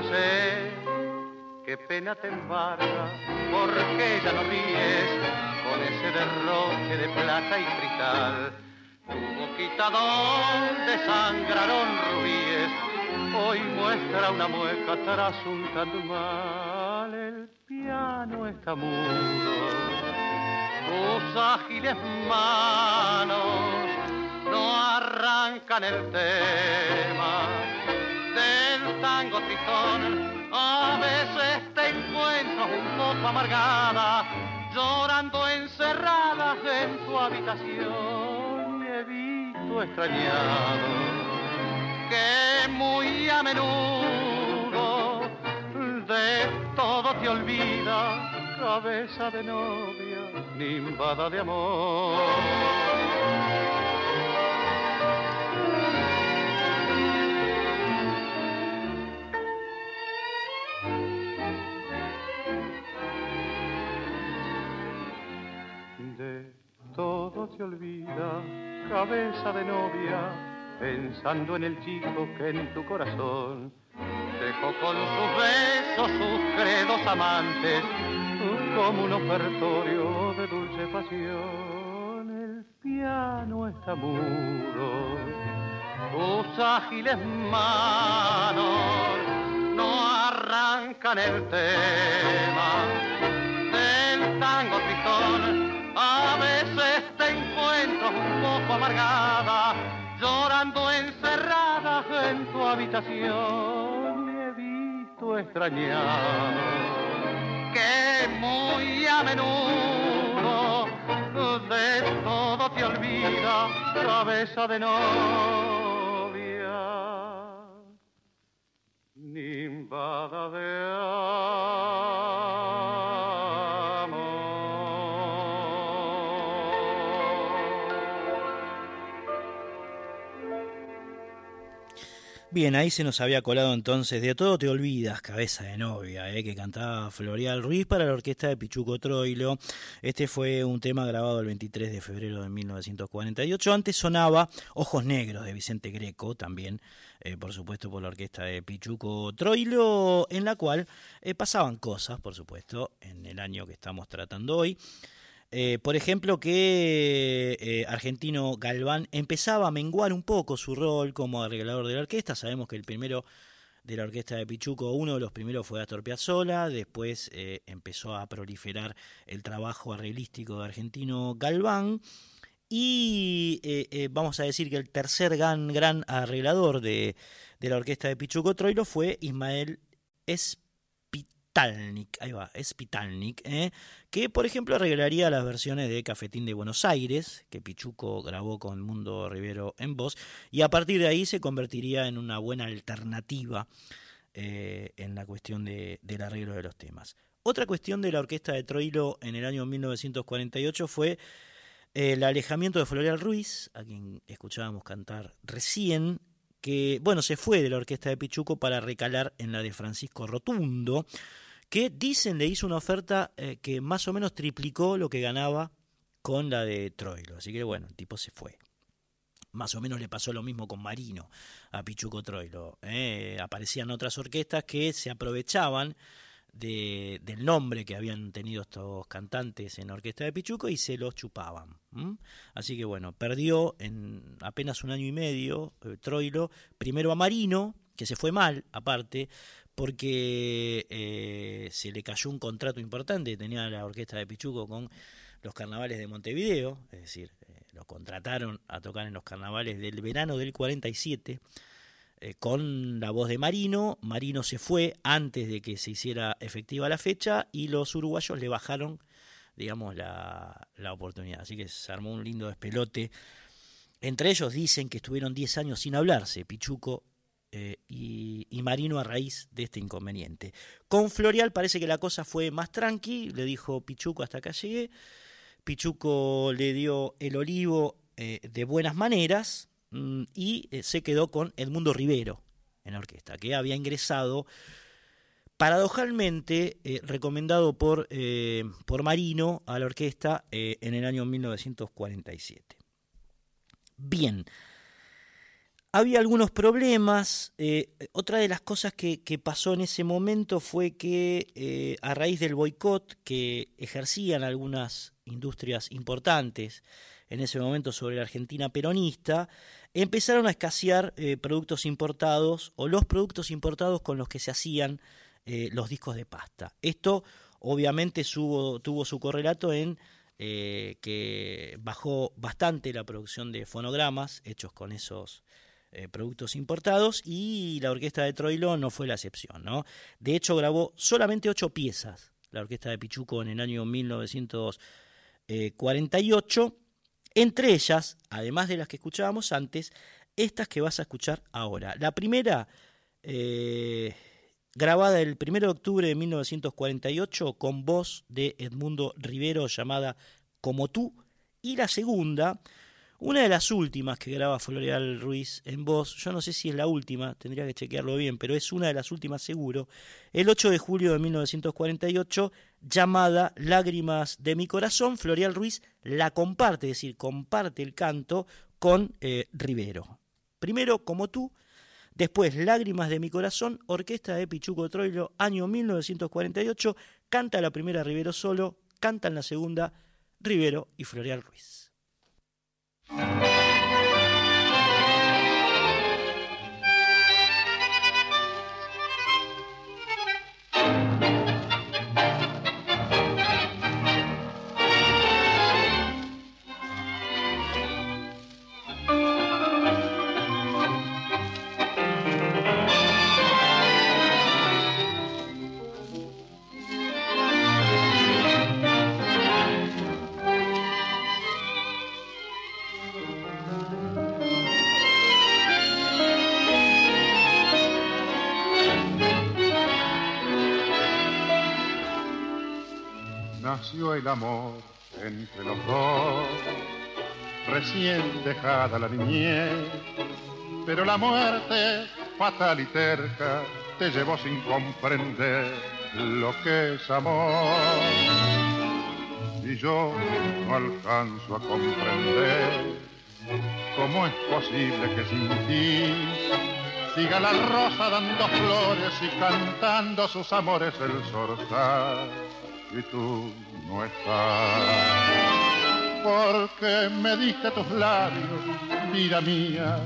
No sé qué pena te embarga porque ya no ríes con ese derroche de plata y cristal. Tu boquita donde sangraron rubíes hoy muestra una mueca tras un mal. El piano está mudo tus ágiles manos no arrancan el tema A veces te encuentro un poco amargada, llorando encerrada en tu habitación. Y he visto extrañado que muy a menudo de todo te olvida, cabeza de novia, nimbada de amor. Todo te olvida, cabeza de novia, pensando en el chico que en tu corazón dejó con sus besos sus credos amantes, como un ofertorio de dulce pasión. El piano está mudo, tus ágiles manos no arrancan el tema del tango tristón. Amargada, llorando encerrada en tu habitación. Y he visto extrañado que muy a menudo de todo te olvida, cabeza de novia, nimbada de Bien, ahí se nos había colado entonces De todo te olvidas, cabeza de novia, eh, que cantaba Florial Ruiz para la orquesta de Pichuco Troilo. Este fue un tema grabado el 23 de febrero de 1948. Antes sonaba Ojos Negros de Vicente Greco, también, eh, por supuesto, por la orquesta de Pichuco Troilo, en la cual eh, pasaban cosas, por supuesto, en el año que estamos tratando hoy. Eh, por ejemplo, que eh, Argentino Galván empezaba a menguar un poco su rol como arreglador de la orquesta. Sabemos que el primero de la orquesta de Pichuco, uno de los primeros fue Astor Piazzolla, después eh, empezó a proliferar el trabajo arreglístico de Argentino Galván. Y vamos a decir que el tercer gran, arreglador de, de la orquesta de Pichuco Troilo fue Ismael Espinosa Spitalnik, ahí va, Spitalnik, ¿eh? que por ejemplo arreglaría las versiones de Cafetín de Buenos Aires, que Pichuco grabó con Mundo Rivero en voz, y a partir de ahí se convertiría en una buena alternativa eh, en la cuestión de, del arreglo de los temas. Otra cuestión de la orquesta de Troilo en el año 1948 fue eh, el alejamiento de Florial Ruiz, a quien escuchábamos cantar recién, que, bueno, se fue de la orquesta de Pichuco para recalar en la de Francisco Rotundo, que dicen le hizo una oferta eh, que más o menos triplicó lo que ganaba con la de Troilo. Así que bueno, el tipo se fue. Más o menos le pasó lo mismo con Marino a Pichuco Troilo. ¿eh? Aparecían otras orquestas que se aprovechaban de, del nombre que habían tenido estos cantantes en la orquesta de Pichuco y se los chupaban. Así que bueno, perdió en apenas un año y medio eh, Troilo, primero a Marino, que se fue mal, aparte, porque eh, se le cayó un contrato importante tenía la orquesta de Pichuco con los carnavales de Montevideo, es decir, eh, lo contrataron a tocar en los carnavales del verano del 47 eh, con la voz de Marino. Marino se fue antes de que se hiciera efectiva la fecha y los uruguayos le bajaron, digamos, la, la oportunidad. Así que se armó un lindo despelote. Entre ellos dicen que estuvieron 10 años sin hablarse, Pichuco eh, y, Marino a raíz de este inconveniente. Con Florial parece que la cosa fue más tranqui, le dijo Pichuco hasta acá llegué, Pichuco le dio el olivo eh, de buenas maneras mm, y eh, se quedó con Edmundo Rivero en la orquesta, que había ingresado paradojalmente recomendado por, por Marino a la orquesta en el año 1947. Bien, había algunos problemas. Eh, otra de las cosas que, pasó en ese momento fue que eh, a raíz del boicot que ejercían algunas industrias importantes en ese momento sobre la Argentina peronista, empezaron a escasear eh, productos importados o los productos importados con los que se hacían los discos de pasta. Esto obviamente tuvo su correlato en que bajó bastante la producción de fonogramas hechos con esos eh, productos importados y la orquesta de Troilo no fue la excepción. ¿no? De hecho, grabó solamente ocho piezas, la orquesta de Pichuco en el año 1948, entre ellas, además de las que escuchábamos antes, estas que vas a escuchar ahora. La primera, eh, grabada el 1 de octubre de 1948 con voz de Edmundo Rivero llamada Como tú, y la segunda, una de las últimas que graba Floreal Ruiz en voz, yo no sé si es la última, tendría que chequearlo bien, pero es una de las últimas seguro, el 8 de julio de 1948, llamada Lágrimas de mi corazón, Floreal Ruiz la comparte, es decir, comparte el canto con eh, Rivero. Primero, como tú, después Lágrimas de mi corazón, orquesta de Pichuco Troilo, año 1948, canta la primera Rivero solo, cantan la segunda Rivero y Floreal Ruiz. Nació dejada la niñez, pero la muerte fatal y terca te llevó sin comprender lo que es amor. Y yo no alcanzo a comprender cómo es posible que sin ti siga la rosa dando flores y cantando sus amores el zorzal y tú no estás. Porque me diste tus labios, vida mía,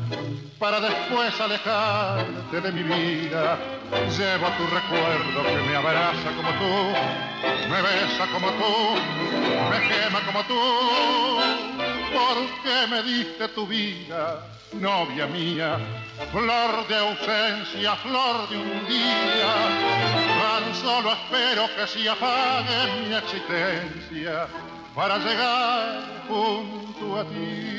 para después alejarte de mi vida. Llevo tu recuerdo que me abraza como tú, me besa como tú, me quema como tú. Porque me diste tu vida, novia mía, flor de ausencia, flor de un día. Tan solo espero que se apague mi existencia para llegar junto a ti.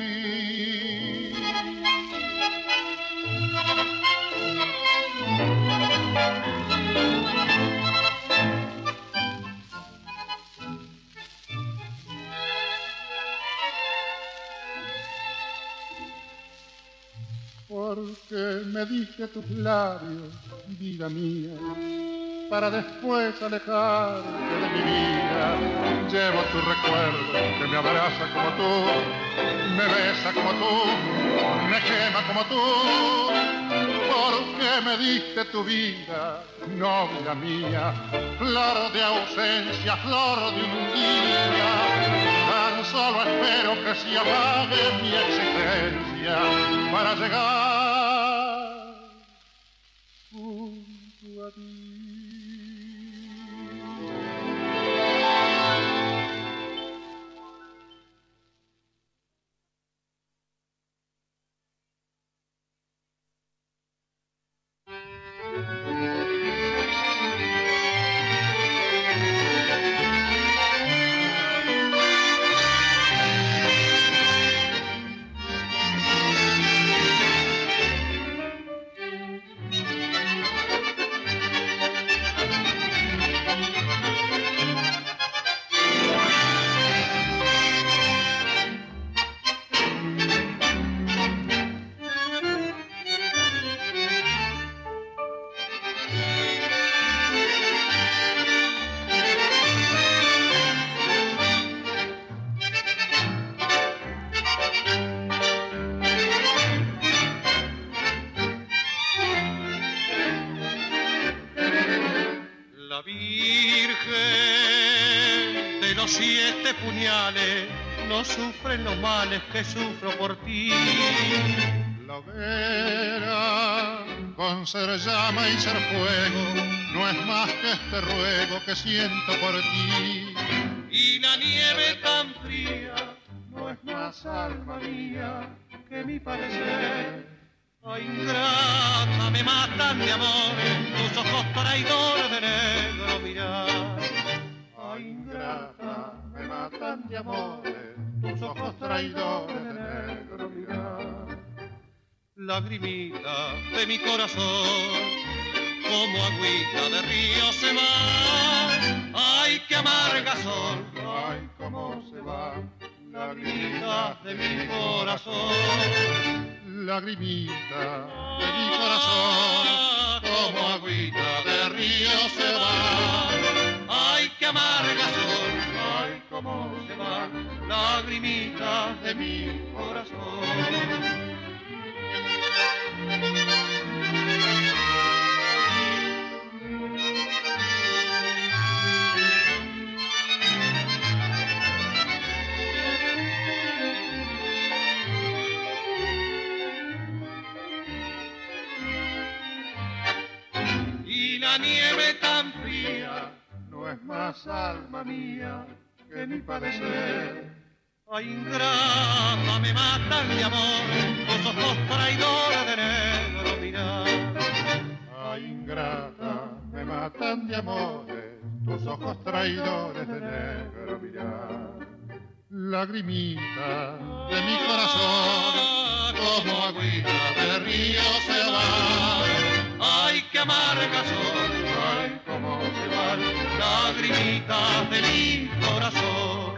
Porque me diste tus labios, vida mía, para después alejarte de mi vida. Llevo tu recuerdo que me abraza como tú, me besa como tú, me quema como tú. Porque me diste tu vida, novia mía, flor de ausencia, flor de un día. Solo espero que se apague mi existencia para llegar. No sufre los males que sufro por ti. La hoguera, con ser llama y ser fuego, no es más que este ruego que siento por ti. Y la nieve tan fría no es más alma mía que mi parecer. Ay, ingrata, me matan de amor, tus ojos traidores de negro mirar. Ay, ingrata, me matan de amores, tus ojos traidores de negro mirar. Lagrimita de mi corazón, como agüita de río se va. Ay, qué amarga son, ay, cómo se va. Lagrimita de mi corazón lagrimita de mi corazón, como agüita de río se va. Ay, qué amarga son, cómo se va, lagrimita de mi corazón. la nieve tan fría no es más alma mía mi padecer. Ay, ingrata, me matan de amor, tus ojos traidores de negro mirar. Ay, ingrata, me matan de amores, tus ojos traidores de negro mirar. Lagrimita de mi corazón, como agüita de río se va ay, qué amarga son, ay, cómo van lagrimitas de mi corazón,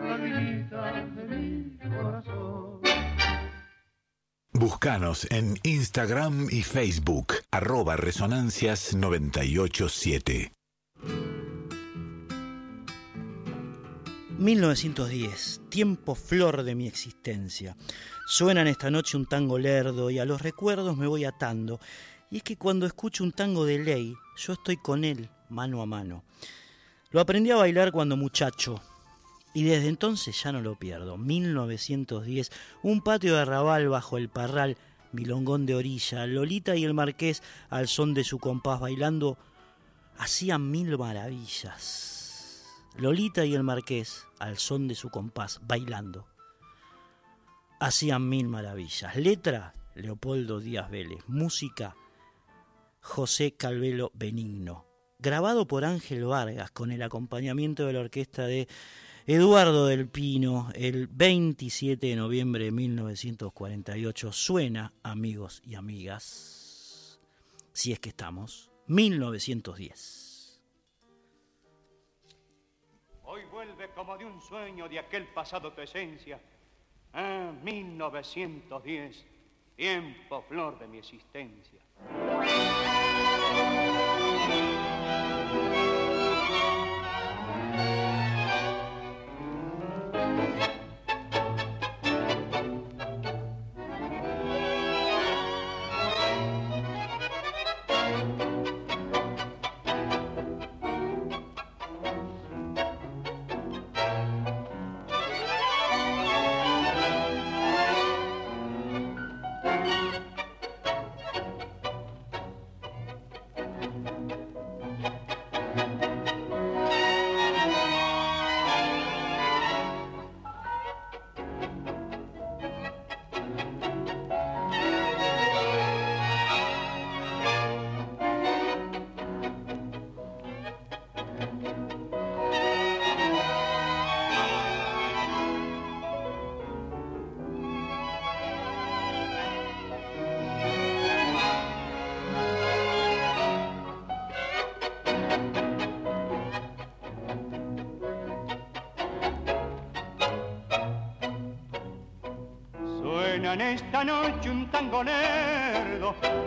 lagrimitas de mi corazón. Búscanos en Instagram y Facebook, arroba resonancias 987. 1910, tiempo flor de mi existencia. Suenan esta noche un tango lerdo y a los recuerdos me voy atando y es que cuando escucho un tango de ley, yo estoy con él mano a mano. Lo aprendí a bailar cuando muchacho y desde entonces ya no lo pierdo. 1910, un patio de arrabal bajo el parral, milongón de orilla, Lolita y el marqués al son de su compás bailando hacían mil maravillas. Lolita y el marqués al son de su compás bailando hacían mil maravillas. Letra Leopoldo Díaz Vélez, música José Calvelo Benigno, grabado por Ángel Vargas con el acompañamiento de la orquesta de Eduardo del Pino el 27 de noviembre de 1948. Suena, amigos y amigas, si es que estamos, 1910. Hoy vuelve como de un sueño de aquel pasado tu esencia. Ah, 1910, tiempo flor de mi existencia.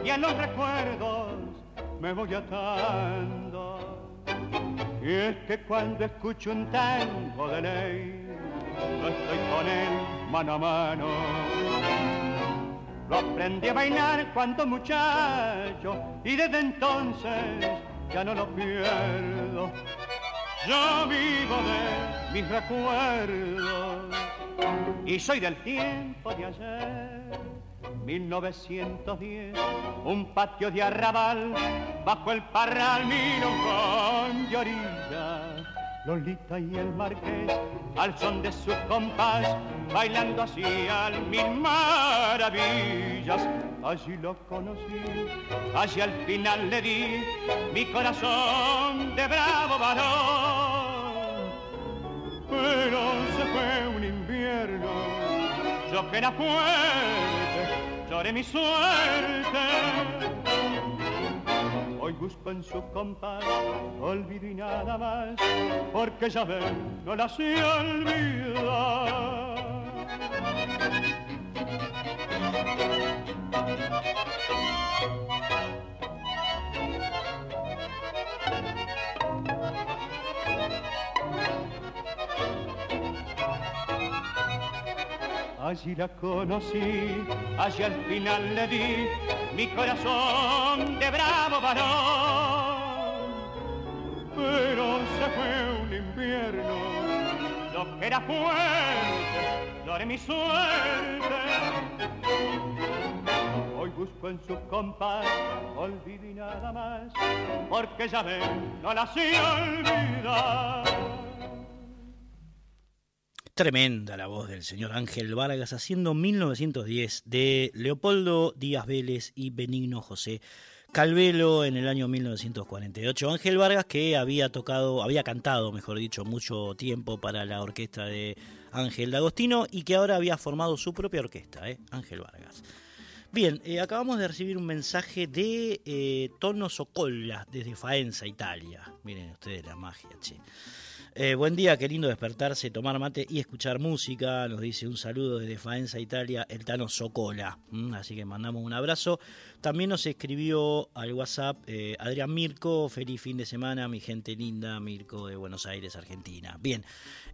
Y a los recuerdos me voy atando. Y es que cuando escucho un tango de ley, no estoy con él mano a mano. Lo aprendí a bailar cuando muchacho y desde entonces ya no lo pierdo. Yo vivo de mis recuerdos y soy del tiempo de ayer. 1910, un patio de arrabal, bajo el parral miro con llorilla Lolita y el marqués, al son de su compás, bailando así al mil maravillas. Allí lo conocí, allí al final le di mi corazón de bravo varón. Pero se fue un invierno, yo que era fuerte, lloré mi suerte Hoy busco en su compás, olvido y nada más, porque ya ven, no la sé olvidar. Allí la conocí, allí al final le di mi corazón de bravo varón. Pero se fue un invierno, lo que era fuerte, lloré mi suerte. Hoy busco en su compás, olvido y nada más, porque ya ven, no la sé olvidar. Tremenda la voz del señor Ángel Vargas haciendo 1910 de Leopoldo Díaz Vélez y Benigno José Calvelo en el año 1948. Ángel Vargas que había tocado, había cantado, mejor dicho, mucho tiempo para la orquesta de Ángel D'Agostino y que ahora había formado su propia orquesta, ¿eh? Ángel Vargas. Bien, eh, acabamos de recibir un mensaje de eh, Tono Socolla desde Faenza, Italia. Miren ustedes la magia, che. Eh, buen día, qué lindo despertarse, tomar mate y escuchar música. Nos dice un saludo desde Faenza, Italia, el Tano Socola. Mm, así que mandamos un abrazo. También nos escribió al WhatsApp eh, Adrián Mirko. Feliz fin de semana, mi gente linda, Mirko de Buenos Aires, Argentina. Bien,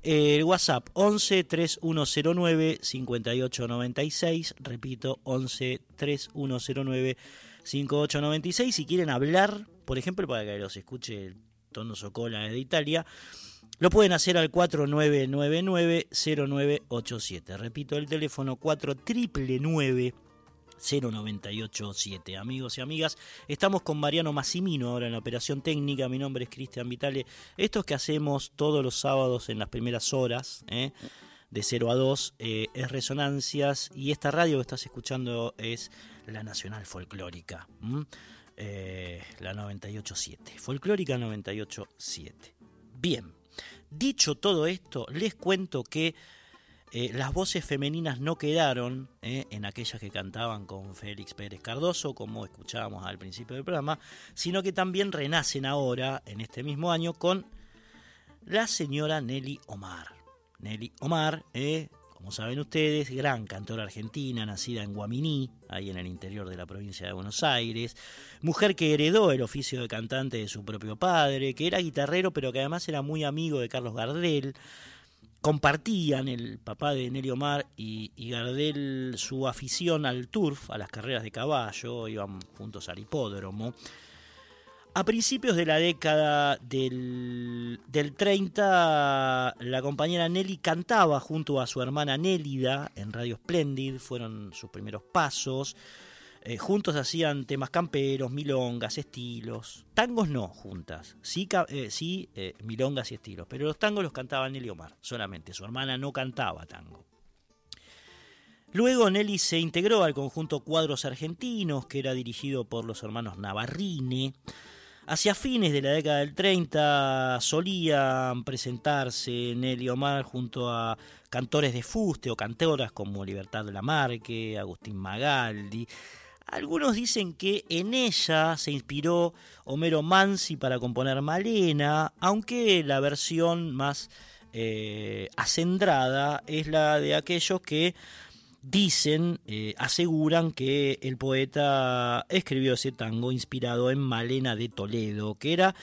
el WhatsApp 11 3109 5896. Repito, 11 3109 5896. Si quieren hablar, por ejemplo, para que los escuche el Tono Socola desde Italia. Lo pueden hacer al 4999-0987. Repito, el teléfono 4999-0987. Amigos y amigas, estamos con Mariano Massimino ahora en la operación técnica. Mi nombre es Cristian Vitale. Esto es que hacemos todos los sábados en las primeras horas, ¿eh? de 0 a 2, eh, es Resonancias. Y esta radio que estás escuchando es la Nacional Folclórica. Eh, la 987. Folclórica 987. Bien. Dicho todo esto, les cuento que eh, las voces femeninas no quedaron eh, en aquellas que cantaban con Félix Pérez Cardoso, como escuchábamos al principio del programa, sino que también renacen ahora, en este mismo año, con la señora Nelly Omar. Nelly Omar, eh, como saben ustedes, gran cantora argentina, nacida en Guaminí, ahí en el interior de la provincia de Buenos Aires, mujer que heredó el oficio de cantante de su propio padre, que era guitarrero, pero que además era muy amigo de Carlos Gardel. Compartían el papá de Nelly Omar y, y Gardel su afición al turf, a las carreras de caballo, iban juntos al hipódromo. A principios de la década del, del, 30, la compañera Nelly cantaba junto a su hermana Nélida en Radio Splendid, fueron sus primeros pasos. Eh, juntos hacían temas camperos, milongas, estilos. Tangos no juntas, sí, eh, sí eh, milongas y estilos, pero los tangos los cantaba Nelly Omar solamente, su hermana no cantaba tango. Luego Nelly se integró al conjunto Cuadros Argentinos, que era dirigido por los hermanos Navarrine. Hacia fines de la década del 30 solían presentarse Nelly Omar junto a cantores de fuste o cantoras como Libertad Lamarque, Agustín Magaldi. Algunos dicen que en ella se inspiró Homero Mansi para componer Malena, aunque la versión más eh, acendrada es la de aquellos que dicen, eh, aseguran que el poeta escribió ese tango inspirado en Malena de Toledo, que era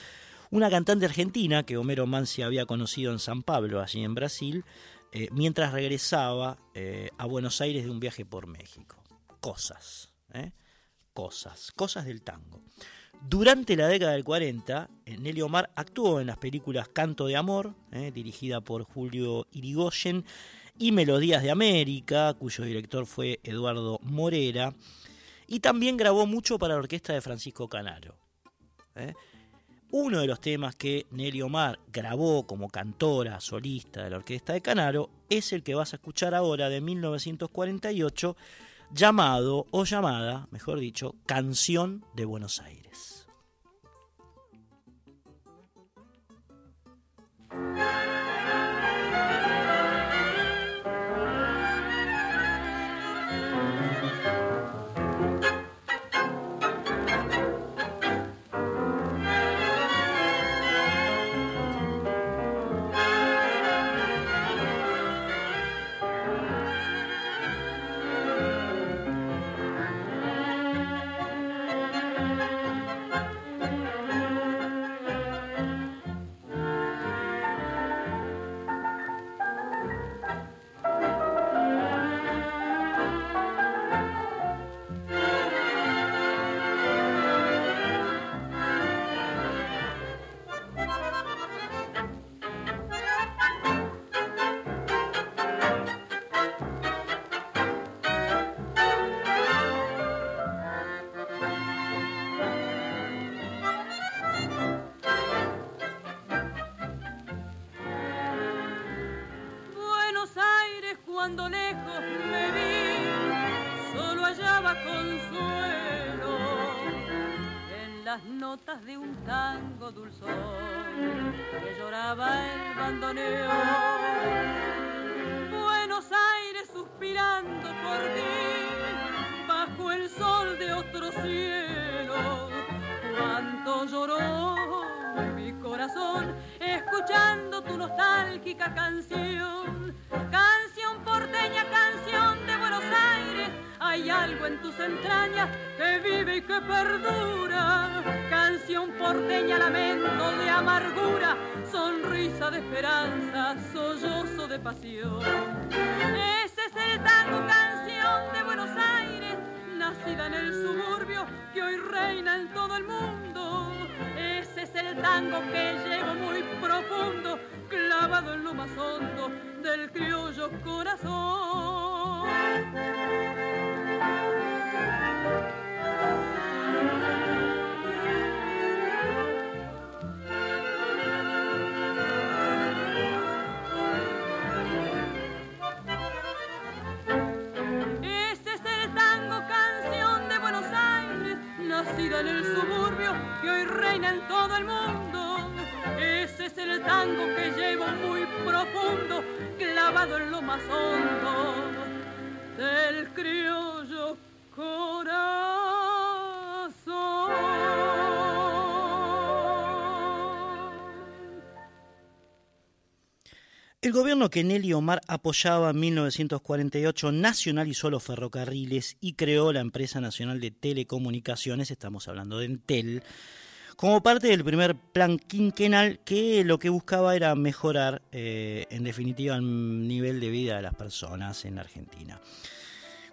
una cantante argentina que Homero Mansi había conocido en San Pablo, allí en Brasil, eh, mientras regresaba eh, a Buenos Aires de un viaje por México. Cosas, cosas, cosas del tango. Durante la década del 40, Nelly Omar actuó en las películas Canto de Amor, dirigida por Julio Irigoyen, y Melodías de América, cuyo director fue Eduardo Morera, y también grabó mucho para la orquesta de Francisco Canaro. ¿eh? uno de los temas que Nelly Omar grabó como cantora solista de la orquesta de Canaro es el que vas a escuchar ahora de 1948 llamado o llamada, mejor dicho, Canción de Buenos Aires. El gobierno que Nelly Omar apoyaba en 1948 nacionalizó los ferrocarriles y creó la empresa nacional de telecomunicaciones, estamos hablando de Entel, como parte del primer plan quinquenal que lo que buscaba era mejorar, eh, en definitiva, el nivel de vida de las personas en la Argentina.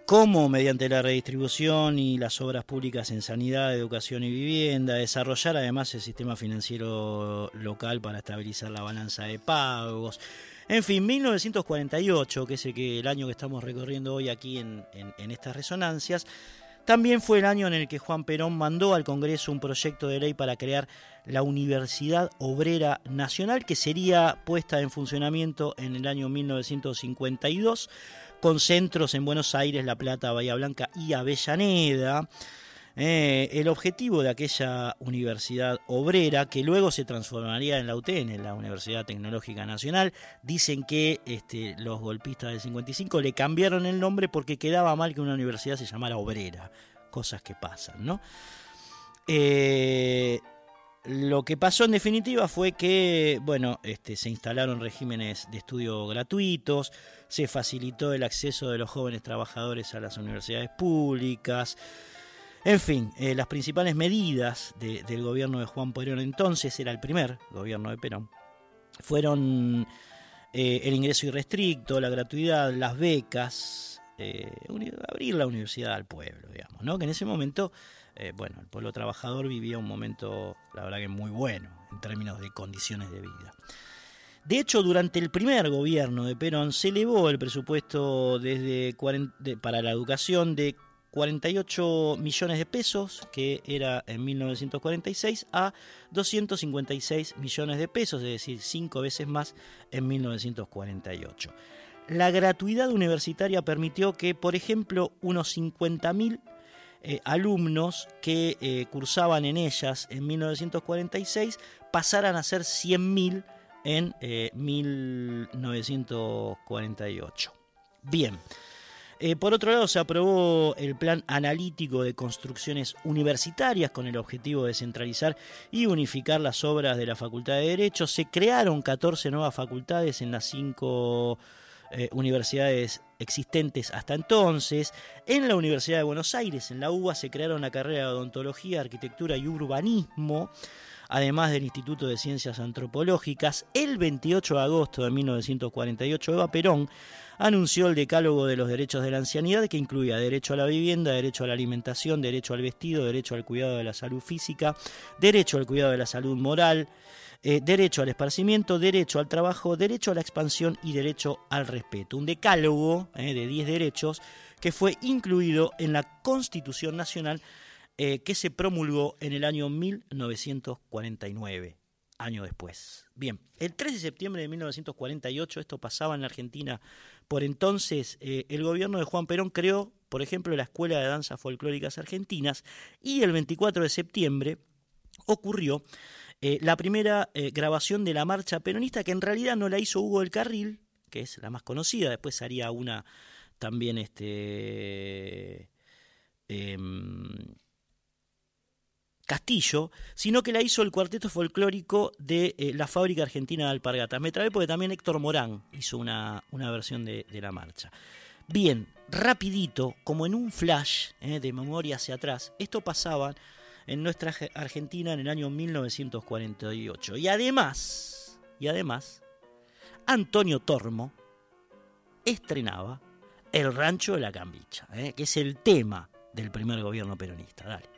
Cómo mediante la redistribución y las obras públicas en sanidad, educación y vivienda, desarrollar además el sistema financiero local para estabilizar la balanza de pagos. En fin, 1948, que es el, que, el año que estamos recorriendo hoy aquí en, en, en estas resonancias, también fue el año en el que Juan Perón mandó al Congreso un proyecto de ley para crear la Universidad Obrera Nacional, que sería puesta en funcionamiento en el año 1952, con centros en Buenos Aires, La Plata, Bahía Blanca y Avellaneda. Eh, el objetivo de aquella universidad obrera, que luego se transformaría en la UTN, en la Universidad Tecnológica Nacional, dicen que este, los golpistas del 55 le cambiaron el nombre porque quedaba mal que una universidad se llamara obrera. Cosas que pasan, ¿no? Eh, lo que pasó en definitiva fue que, bueno, este, se instalaron regímenes de estudio gratuitos, se facilitó el acceso de los jóvenes trabajadores a las universidades públicas, en fin, eh, las principales medidas de, del gobierno de Juan Perón entonces, era el primer gobierno de Perón, fueron eh, el ingreso irrestricto, la gratuidad, las becas, eh, abrir la universidad al pueblo, digamos, ¿no? que en ese momento, bueno, el pueblo trabajador vivía un momento, la verdad que muy bueno en términos de condiciones de vida. De hecho, durante el primer gobierno de Perón se elevó el presupuesto desde 40, de, para la educación de 48 millones de pesos, que era en 1946, a 256 millones de pesos, es decir, cinco veces más en 1948. La gratuidad universitaria permitió que, por ejemplo, unos 50.000 eh, alumnos que eh, cursaban en ellas en 1946 pasaran a ser 100.000 en 1948. Bien. Eh, por otro lado, se aprobó el plan analítico de construcciones universitarias con el objetivo de centralizar y unificar las obras de la Facultad de Derecho. Se crearon 14 nuevas facultades en las cinco eh, universidades existentes hasta entonces. En la Universidad de Buenos Aires, en la UBA, se crearon la carrera de odontología, arquitectura y urbanismo además del Instituto de Ciencias Antropológicas, el 28 de agosto de 1948 Eva Perón anunció el Decálogo de los Derechos de la Ancianidad que incluía derecho a la vivienda, derecho a la alimentación, derecho al vestido, derecho al cuidado de la salud física, derecho al cuidado de la salud moral, eh, derecho al esparcimiento, derecho al trabajo, derecho a la expansión y derecho al respeto. Un decálogo eh, de 10 derechos que fue incluido en la Constitución Nacional eh, que se promulgó en el año 1949 año después. Bien, el 3 de septiembre de 1948, esto pasaba en la Argentina por entonces, eh, el gobierno de Juan Perón creó, por ejemplo, la Escuela de Danzas Folclóricas Argentinas y el 24 de septiembre ocurrió eh, la primera eh, grabación de la marcha peronista, que en realidad no la hizo Hugo del Carril, que es la más conocida, después haría una también este... Em, Castillo, sino que la hizo el cuarteto folclórico de eh, la Fábrica Argentina de Alpargatas. Me trae porque también Héctor Morán hizo una, versión de, la marcha. Bien, rapidito, como en un flash eh, de memoria hacia atrás, esto pasaba en nuestra Argentina en el año 1948. Y además, y además, Antonio Tormo estrenaba El Rancho de la Cambicha, eh, que es el tema del primer gobierno peronista. Dale.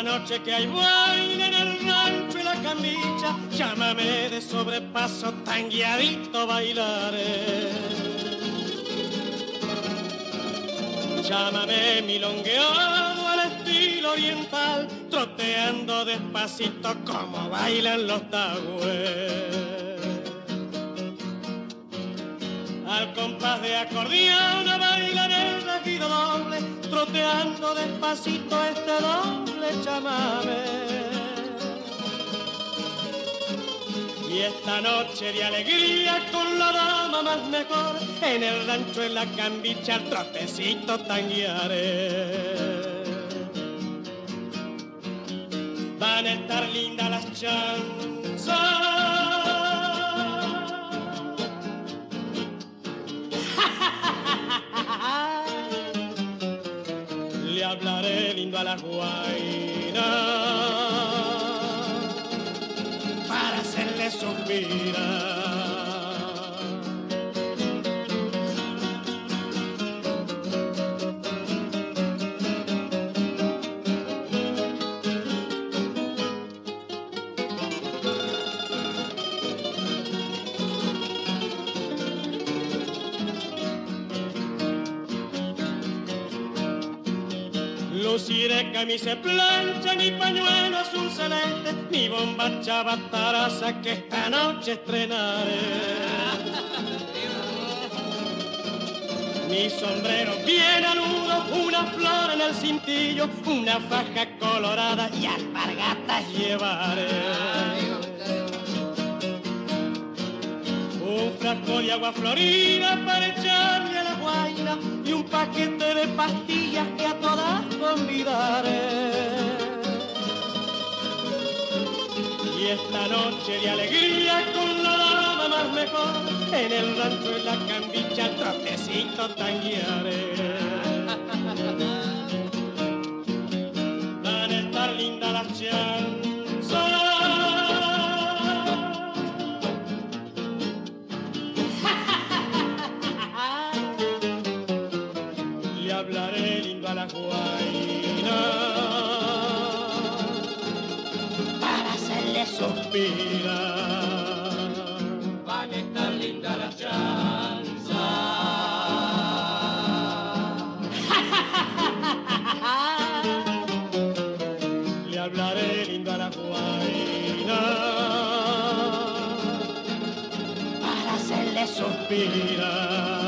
Esta noche que hay baile en el rancho y la camilla, llámame de sobrepaso tan guiadito bailaré. Llámame milongueado al estilo oriental, troteando despacito como bailan los tagües. Al compás de acordeón bailan el regido doble, troteando despacito este doble Y esta noche de alegría con la dama más mejor, en el rancho en la cambicha el trotecito tanguearé. Van a estar lindas las chanzas. A la guainas suspira. Luciré camisa plancha, mi pañuelo azul celeste, mi bombacha bataraza que esta noche estrenaré. Mi sombrero bien aludo, una flor en el cintillo, una faja colorada y alpargatas llevaré. un frasco de agua florida para guaina y un paquete de pastillas que a todas convidaré. Y esta noche de alegría con la dama más mejor, en el rancho en la cambicha el trotecito tanguearé. *laughs* Van a estar lindas las chanzas guaina para hacerle suspirar. Van a estar linda la chanza. *laughs* Le hablaré lindo a la guaina para hacerle suspirar.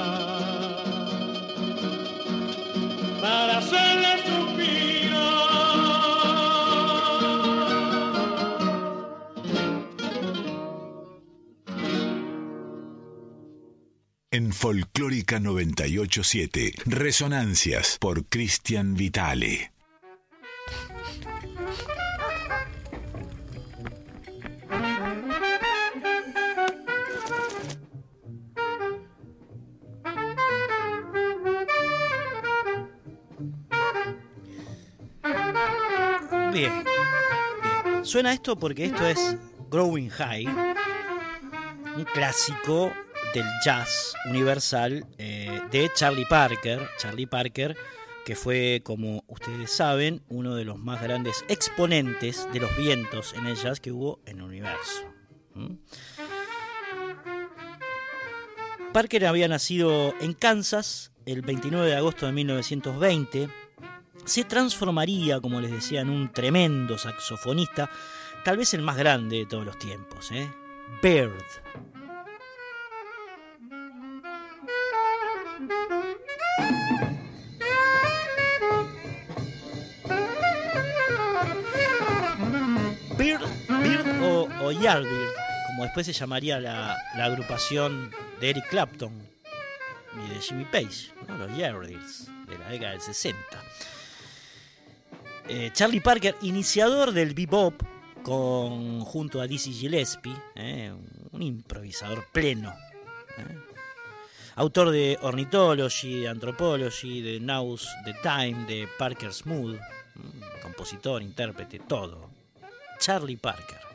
Folclórica 987, Resonancias por Cristian Vitale. Bien. Suena esto porque esto es Growing High, un clásico del jazz universal eh, de Charlie Parker. Charlie Parker, que fue, como ustedes saben, uno de los más grandes exponentes de los vientos en el jazz que hubo en el universo. ¿Mm? Parker había nacido en Kansas el 29 de agosto de 1920 se transformaría, como les decía, en un tremendo saxofonista, tal vez el más grande de todos los tiempos, ¿eh? Bird. Bird, Bird o, o Yardbird, como después se llamaría la, agrupación de Eric Clapton y de Jimmy Page, los Yardbirds de la década del 60. Eh, Charlie Parker, iniciador del bebop, con, junto a Dizzy Gillespie, eh, un improvisador pleno. eh. Autor de Ornithology, de Anthropology, de Now's the Time, de Parker's Mood, mm, compositor, intérprete, todo. Charlie Parker.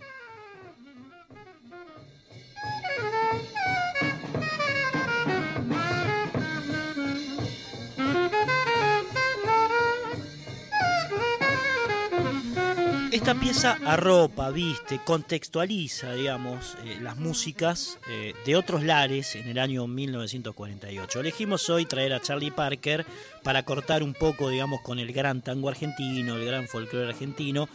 Esta pieza arropa, viste, contextualiza, digamos, eh, las músicas eh, de otros lares en el año 1948. Elegimos hoy traer a Charlie Parker para cortar un poco, digamos, con el gran tango argentino, el gran folclore argentino,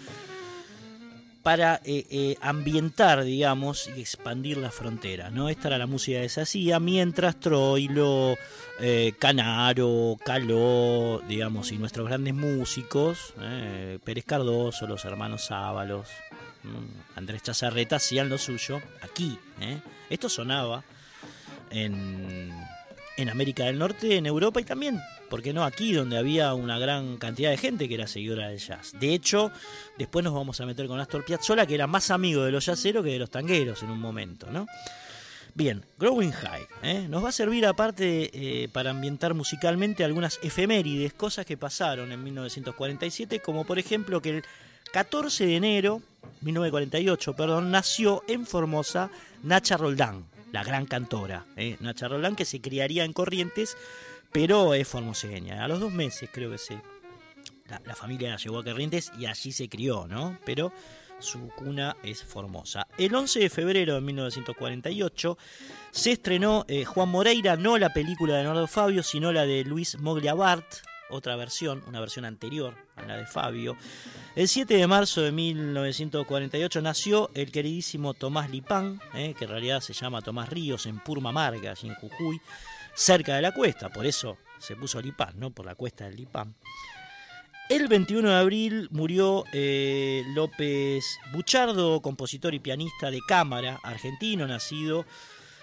para eh, ambientar, digamos, y expandir la frontera, ¿no? Esta era la música que se hacía, mientras Troilo, eh, Canaro, Caló, digamos, y nuestros grandes músicos, eh, Pérez Cardoso, los hermanos Ábalos, mm, Andrés Chazarreta, hacían lo suyo aquí. ¿eh? Esto sonaba en, en América del Norte, en Europa y también, ¿por qué no aquí, donde había una gran cantidad de gente que era seguidora del jazz? De hecho, después nos vamos a meter con Astor Piazzolla, que era más amigo de los jazzeros que de los tangueros en un momento, ¿no? Bien, Growing High, ¿eh? nos va a servir aparte eh, para ambientar musicalmente algunas efemérides, cosas que pasaron en 1947, como por ejemplo que el 14 de enero, 1948, perdón, nació en Formosa Nacha Roldán, la gran cantora, ¿eh? Nacha Roldán que se criaría en Corrientes, pero es formoseña. A los dos meses creo que se... La, la familia la llevó a Corrientes y allí se crió, ¿no? Pero su cuna es Formosa. El 11 de febrero de 1948 se estrenó eh, Juan Moreira, no la película de Leonardo Fabio, sino la de Luis Mogliabart, otra versión, una versión anterior a la de Fabio. El 7 de marzo de 1948 nació el queridísimo Tomás Lipán, eh, que en realidad se llama Tomás Ríos, en Purmamarca, allí en Jujuy, cerca de la cuesta, por eso se puso Lipán, ¿no? Por la cuesta del Lipán. El 21 de abril murió eh, López Buchardo, compositor y pianista de cámara argentino, nacido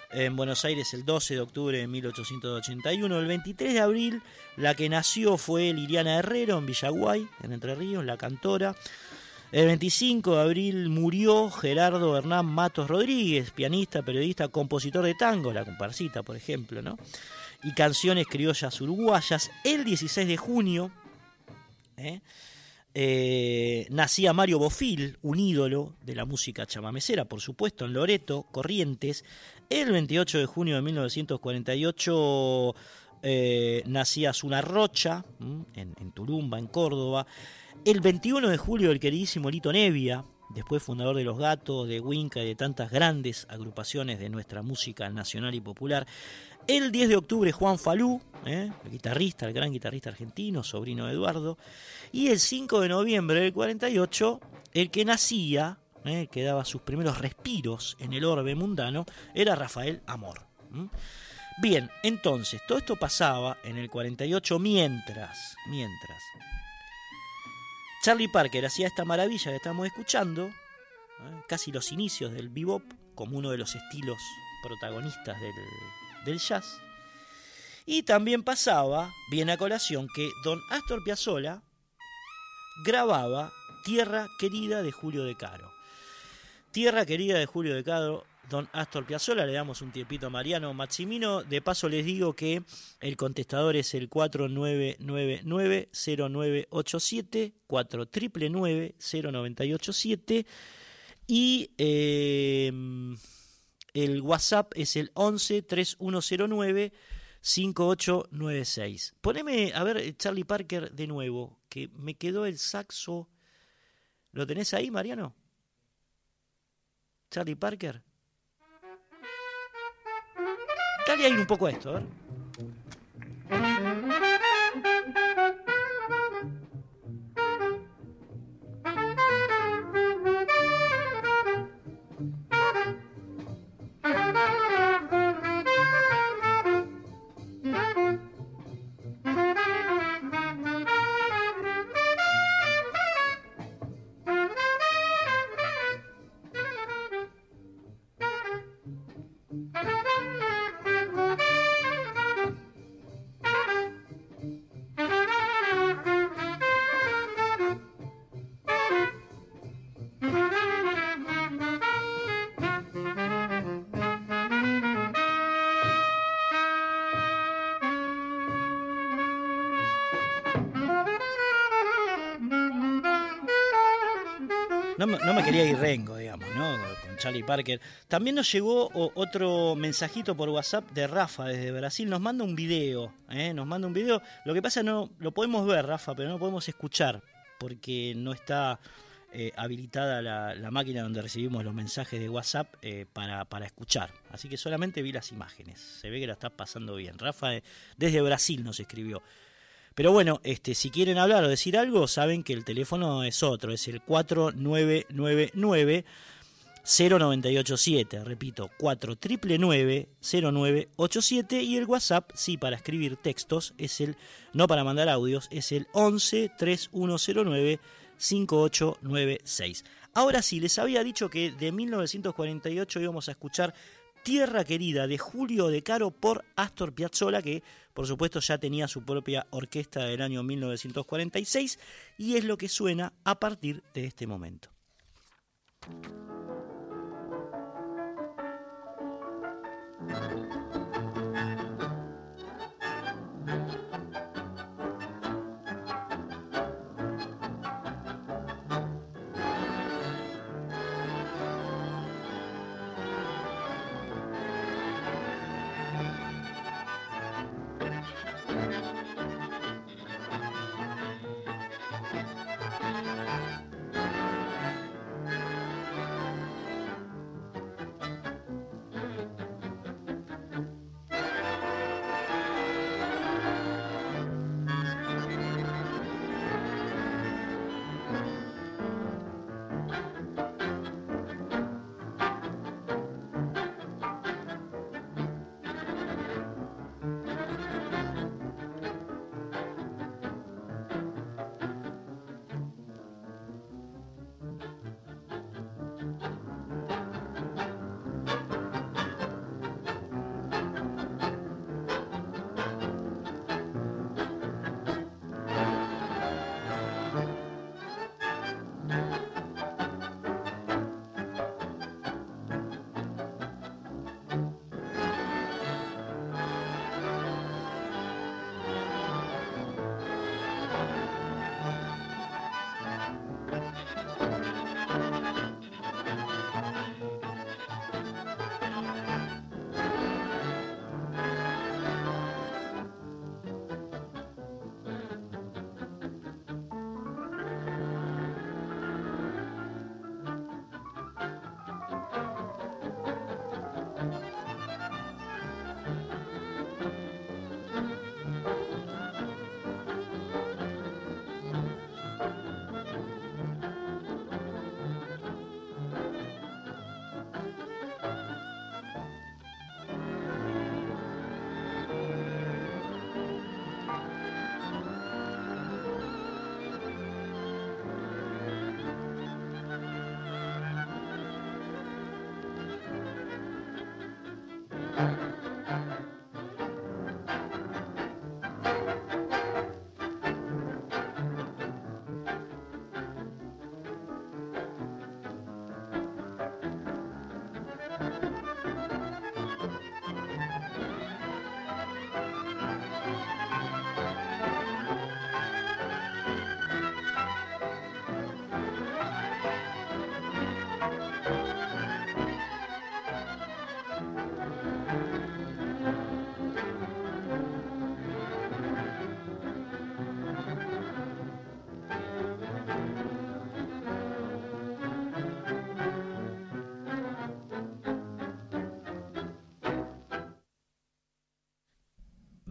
en Buenos Aires el 12 de octubre de 1881. El 23 de abril la que nació fue Liliana Herrero en Villaguay, en Entre Ríos, la cantora. El 25 de abril murió Gerardo Hernán Matos Rodríguez, pianista, periodista, compositor de tango, la comparsita, por ejemplo, ¿no? Y canciones criollas uruguayas. El 16 de junio ¿eh? Eh, nacía Mario Bofil, un ídolo de la música chamamecera, por supuesto, en Loreto, Corrientes. El 28 de junio de 1948 eh, nacía Zuna Rocha, en, en Turumba, en Córdoba. El 21 de julio, el queridísimo Lito Nevia, después fundador de Los Gatos, de Winca y de tantas grandes agrupaciones de nuestra música nacional y popular. El 10 de octubre, Juan Falú, ¿eh? el guitarrista, el gran guitarrista argentino, sobrino de Eduardo. Y el 5 de noviembre del 48, el que nacía, ¿eh? que daba sus primeros respiros en el orbe mundano, era Rafael Amor. Bien, entonces, todo esto pasaba en el 48 mientras, mientras Charlie Parker hacía esta maravilla que estamos escuchando, ¿eh? casi los inicios del bebop, como uno de los estilos protagonistas del, del jazz. Y también pasaba, bien a colación, que don Astor Piazzolla grababa Tierra Querida de Julio de Caro. Tierra Querida de Julio de Caro, don Astor Piazzolla, le damos un tiempito a Mariano Maximino. De paso les digo que el contestador es el 4999-0987, 4999-0987 y... Eh, el WhatsApp es el 11 3109 5896. Poneme, a ver, Charlie Parker de nuevo, que me quedó el saxo. ¿Lo tenés ahí, Mariano? Charlie Parker. Dale ahí un poco esto, a Charlie Parker. También nos llegó otro mensajito por WhatsApp de Rafa desde Brasil. Nos manda un video, ¿eh? Nos manda un video. Lo que pasa no lo podemos ver, Rafa, pero no podemos escuchar porque no está eh, habilitada la, máquina donde recibimos los mensajes de WhatsApp eh, para, para, escuchar. Así que solamente vi las imágenes. Se ve que la está pasando bien. Rafa desde Brasil nos escribió. Pero bueno, este, si quieren hablar o decir algo, saben que el teléfono es otro, es el 4999 0987, repito, 4999-0987 y el WhatsApp, sí, para escribir textos, es el, no para mandar audios, es el 11 3109 5896. Ahora sí, les había dicho que de 1948 íbamos a escuchar Tierra Querida de Julio de Caro por Astor Piazzolla, que por supuesto ya tenía su propia orquesta del año 1946 y es lo que suena a partir de este momento.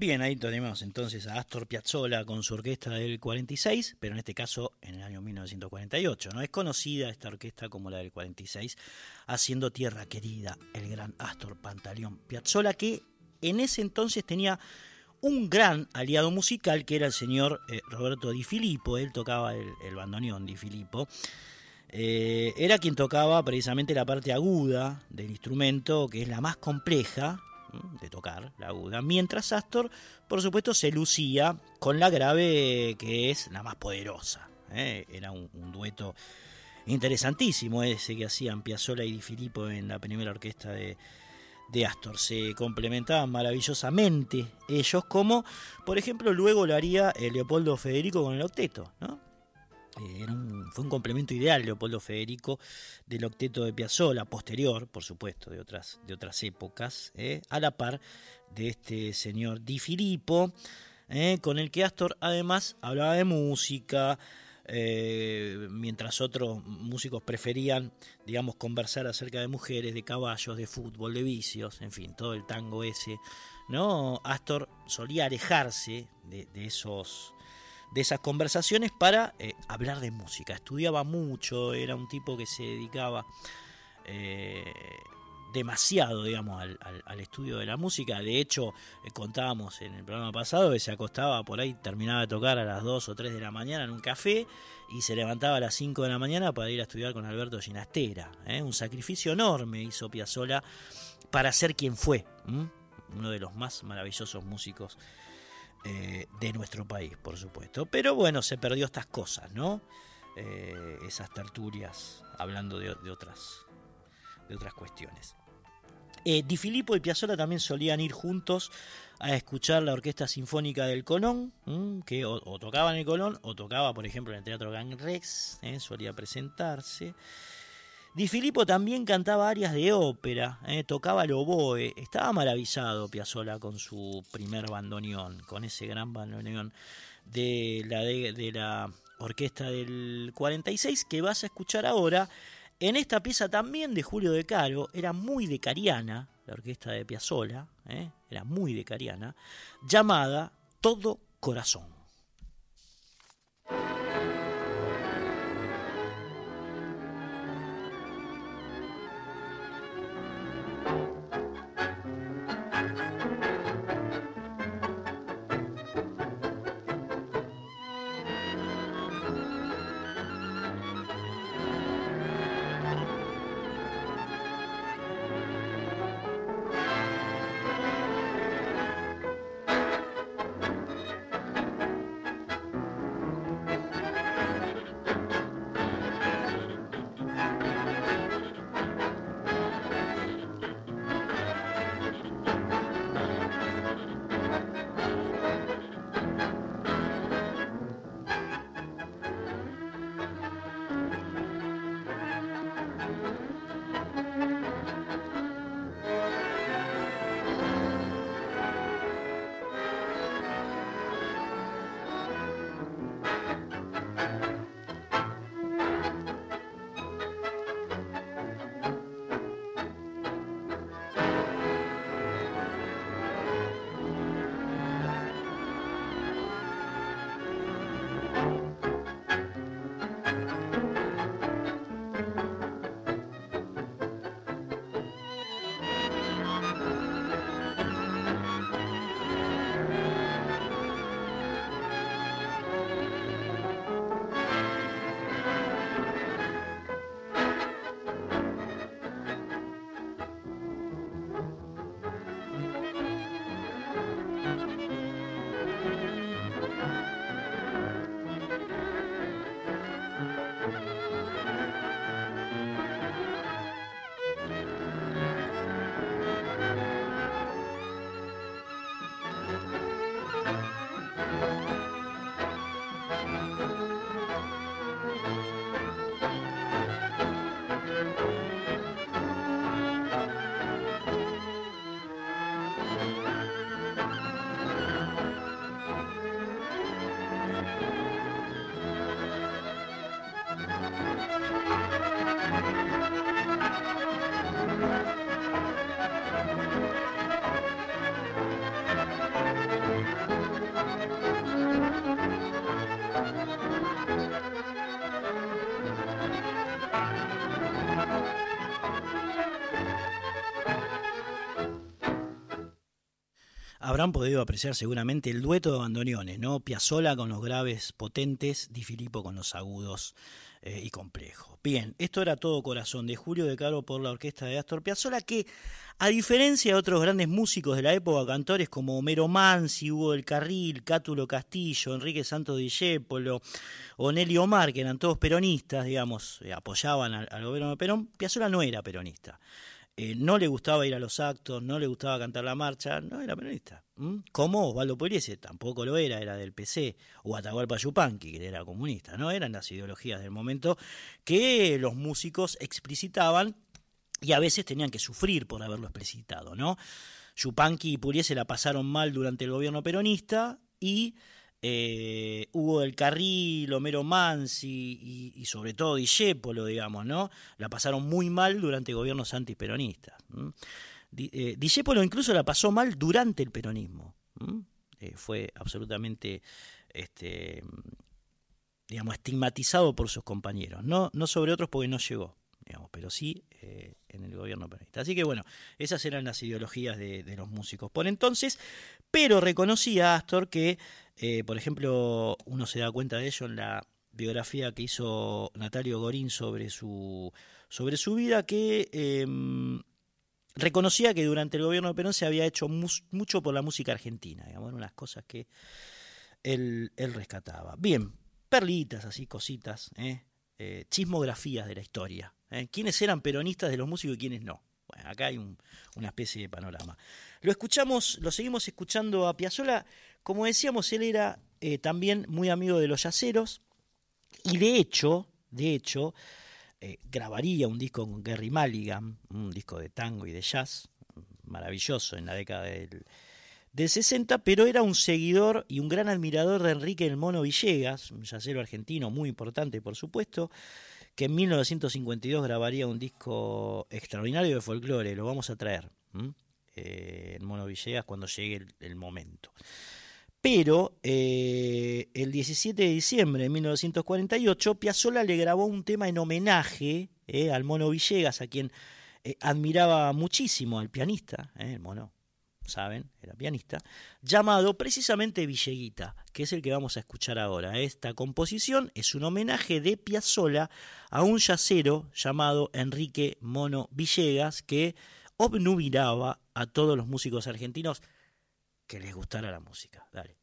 Bien, ahí tenemos entonces a Astor Piazzolla con su orquesta del 46, pero en este caso en el año 1948. ¿no? Es conocida esta orquesta como la del 46, haciendo tierra querida el gran Astor Pantaleón Piazzolla, que en ese entonces tenía un gran aliado musical que era el señor eh, Roberto Di Filippo, él tocaba el, bandoneón Di Filippo. Eh, era quien tocaba precisamente la parte aguda del instrumento, que es la más compleja, mientras Astor, por supuesto, se lucía con la grave que es la más poderosa. ¿eh? Era un, dueto interesantísimo ese que hacían Piazzolla y Di Filippo en la primera orquesta de, de Astor. Se complementaban maravillosamente ellos, como por ejemplo luego lo haría eh, Leopoldo Federico con el octeto, ¿no? Eh, fue un complemento ideal Leopoldo Federico del octeto de Piazzolla, posterior, por supuesto, de otras, de otras épocas, eh, a la par de este señor Di Filippo, eh, con el que Astor además hablaba de música, mientras otros músicos preferían, digamos, conversar acerca de mujeres, de caballos, de fútbol, de vicios, en fin, todo el tango ese, ¿no? Astor solía alejarse de esos de esas conversaciones para eh, hablar de música. Estudiaba mucho, era un tipo que se dedicaba eh, demasiado, digamos, al, estudio de la música. De hecho, eh, contábamos en el programa pasado que se acostaba por ahí, terminaba de tocar a las 2 o 3 de la mañana en un café y se levantaba a las 5 de la mañana para ir a estudiar con Alberto Ginastera. Un sacrificio enorme hizo Piazzolla para ser quien fue, uno de los más maravillosos músicos eh, de nuestro país, por supuesto. Pero bueno, se perdió estas cosas, ¿no? Eh, esas tertulias hablando de, otras, de otras cuestiones. Eh, Di Filippo y Piazzolla también solían ir juntos a escuchar la Orquesta Sinfónica del Colón, que o, tocaba en el Colón o tocaba, por ejemplo, en el Teatro Gang Rex, solía presentarse. Di Filippo también cantaba arias de ópera, eh, tocaba el oboe, estaba maravillado Piazzolla con su primer bandoneón, con ese gran bandoneón de la, de, la orquesta del 46 que vas a escuchar ahora en esta pieza también de Julio de Caro, era muy de Cariana, la orquesta de Piazzolla, eh, era muy de Cariana, llamada Todo Corazón. Habrán podido apreciar seguramente el dueto de bandoneones, ¿no? Piazzola con los graves potentes, Di Filippo con los agudos eh, y complejos. Bien, esto era todo corazón de Julio de Caro por la orquesta de Astor Piazzolla que a diferencia de otros grandes músicos de la época, cantores como Homero Mansi, Hugo del Carril, Cátulo Castillo, Enrique Santos Discépolo o Nelly Omar, que eran todos peronistas, digamos, eh, apoyaban al, gobierno de Perón, Piazzolla no era peronista. Eh, no le gustaba ir a los actos, no le gustaba cantar la marcha, no era peronista. Como Osvaldo Pugliese, tampoco lo era, era del PC, o Atahualpa Yupanqui, que era comunista, ¿no? Eran las ideologías del momento que los músicos explicitaban y a veces tenían que sufrir por haberlo explicitado, ¿no? Yupanqui y Pugliese la pasaron mal durante el gobierno peronista y eh, Hugo del Carril, Homero Mansi y, sobre todo Discépolo, digamos, ¿no? La pasaron muy mal durante gobiernos antiperonistas. Eh, incluso la pasó mal durante el peronismo. Eh, fue absolutamente, este, digamos, estigmatizado por sus compañeros. No, sobre otros porque no llegó, pero sí eh, en el gobierno peronista. Así que bueno, esas eran las ideologías de, de los músicos por entonces, pero reconocía Astor que eh, por ejemplo, uno se da cuenta de ello en la biografía que hizo Natalio Gorín sobre su, sobre su vida, que em, reconocía que durante el gobierno de Perón se había hecho mucho por la música argentina, digamos, unas cosas que él, rescataba. Bien, perlitas, así, cositas, ¿eh? Eh, chismografías de la historia. ¿Quiénes eran peronistas de los músicos y quiénes no? Bueno, acá hay una especie de panorama. Lo escuchamos, lo seguimos escuchando a Piazzolla como decíamos, él era eh, también muy amigo de los yaceros y de hecho, de hecho, eh, grabaría un disco con Gary Mulligan, un disco de tango y de jazz, maravilloso en la década del, 60, pero era un seguidor y un gran admirador de Enrique el Mono Villegas, un yacero argentino muy importante, por supuesto, que en 1952 grabaría un disco extraordinario de folclore, lo vamos a traer, eh, el Mono Villegas, cuando llegue el momento. Pero eh, el 17 de diciembre de 1948, Piazzolla le grabó un tema en homenaje eh, al Mono Villegas, a quien eh, admiraba muchísimo, al pianista, el Mono, saben, era pianista, llamado precisamente Villeguita, que es el que vamos a escuchar ahora. Esta composición es un homenaje de Piazzolla a un yacero llamado Enrique Mono Villegas, que obnubilaba a todos los músicos argentinos que les gustara la música. Dale.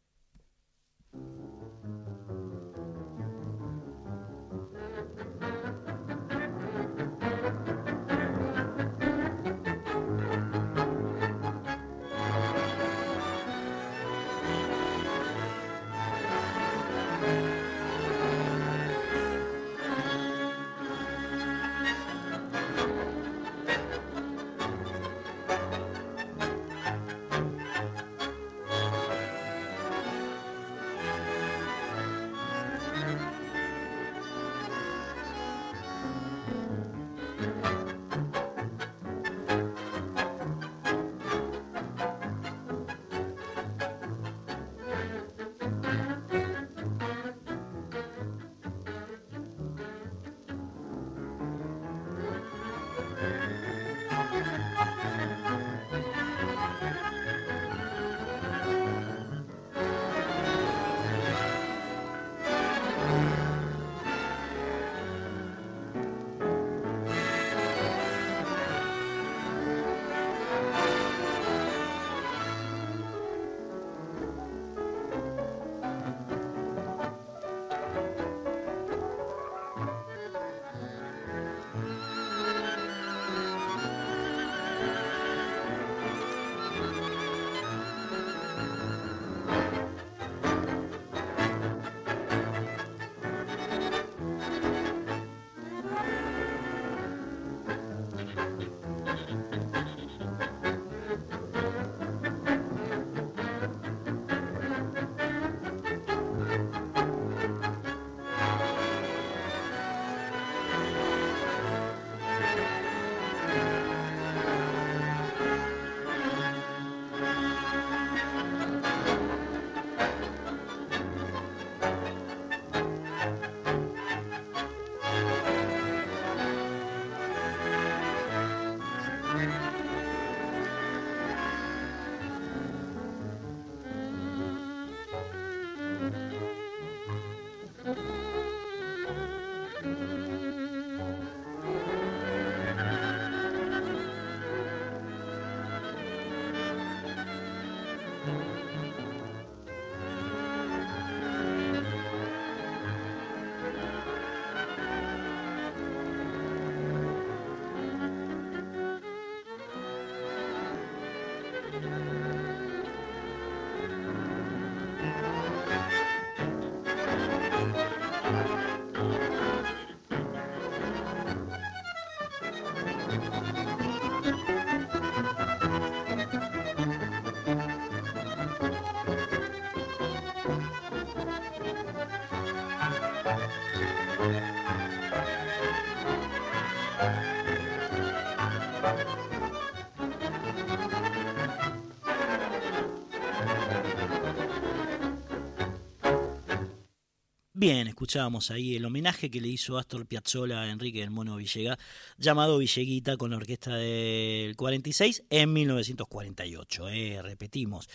Bien, escuchábamos ahí el homenaje que le hizo Astor Piazzolla a Enrique del Mono Villega, llamado Villeguita con la orquesta del 46 en 1948. Eh, repetimos,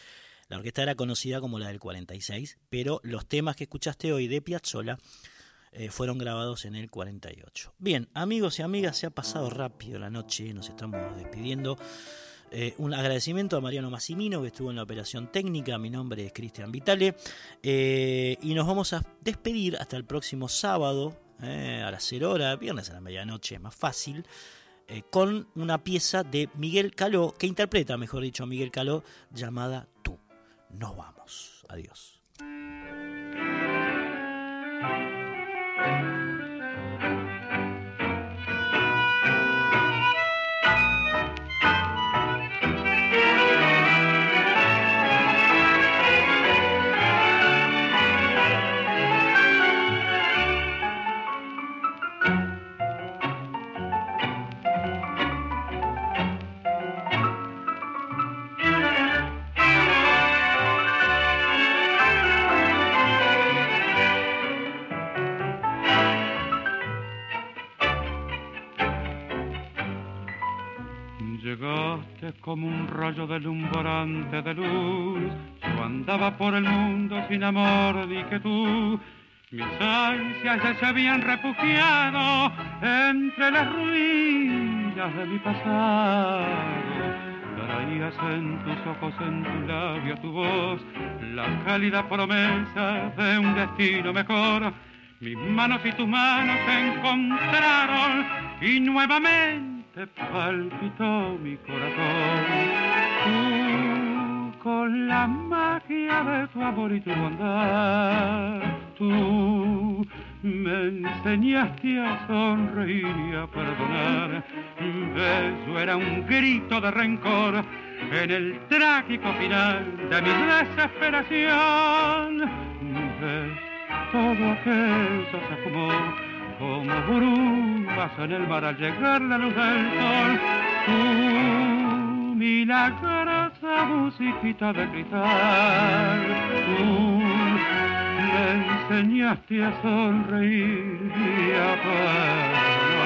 la orquesta era conocida como la del 46, pero los temas que escuchaste hoy de Piazzolla eh, fueron grabados en el 48. Bien, amigos y amigas, se ha pasado rápido la noche, nos estamos despidiendo. Eh, un agradecimiento a Mariano Massimino que estuvo en la operación técnica. Mi nombre es Cristian Vitale. Eh, y nos vamos a despedir hasta el próximo sábado a las 0 horas, viernes a la medianoche, más fácil. con una pieza de Miguel Caló, que interpreta, mejor dicho, Miguel Caló, llamada Tú nos vamos. Adiós. Como un rayo deslumbrante de luz. Yo andaba por el mundo sin amor ni que tú. Mis ansias ya se habían refugiado entre las ruinas de mi pasado. Traías en tus ojos, en tu labio, tu voz, la cálida promesa de un destino mejor. Mis manos y tus manos se encontraron y nuevamente te palpitó mi corazón. Tú, con la magia de tu amor y tu bondad, tú me enseñaste a sonreír y a perdonar. Beso era un grito de rencor en el trágico final de mi desesperación. todo aquello se acumuló como brumas en el mar al llegar la luz del sol. Tú, milagrosa musiquita de cristal, tú me enseñaste a sonreír y a perdonar.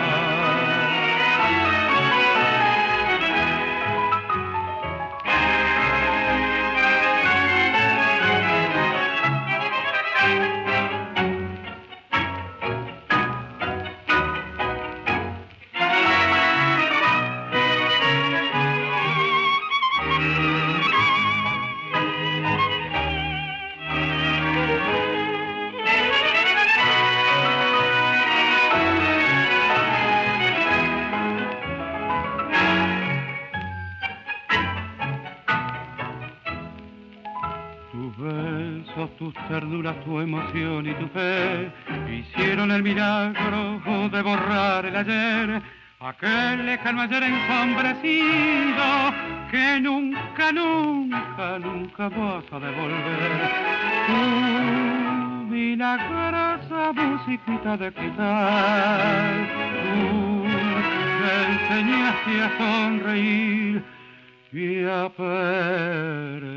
Ternuras, tu emoción y tu fe hicieron el milagro de borrar el ayer, aquel lejano ayer ensombrecido que nunca, nunca, nunca vas a devolver. Tu milagrosa musiquita de cristal, tú me enseñaste a sonreír y a perdonar.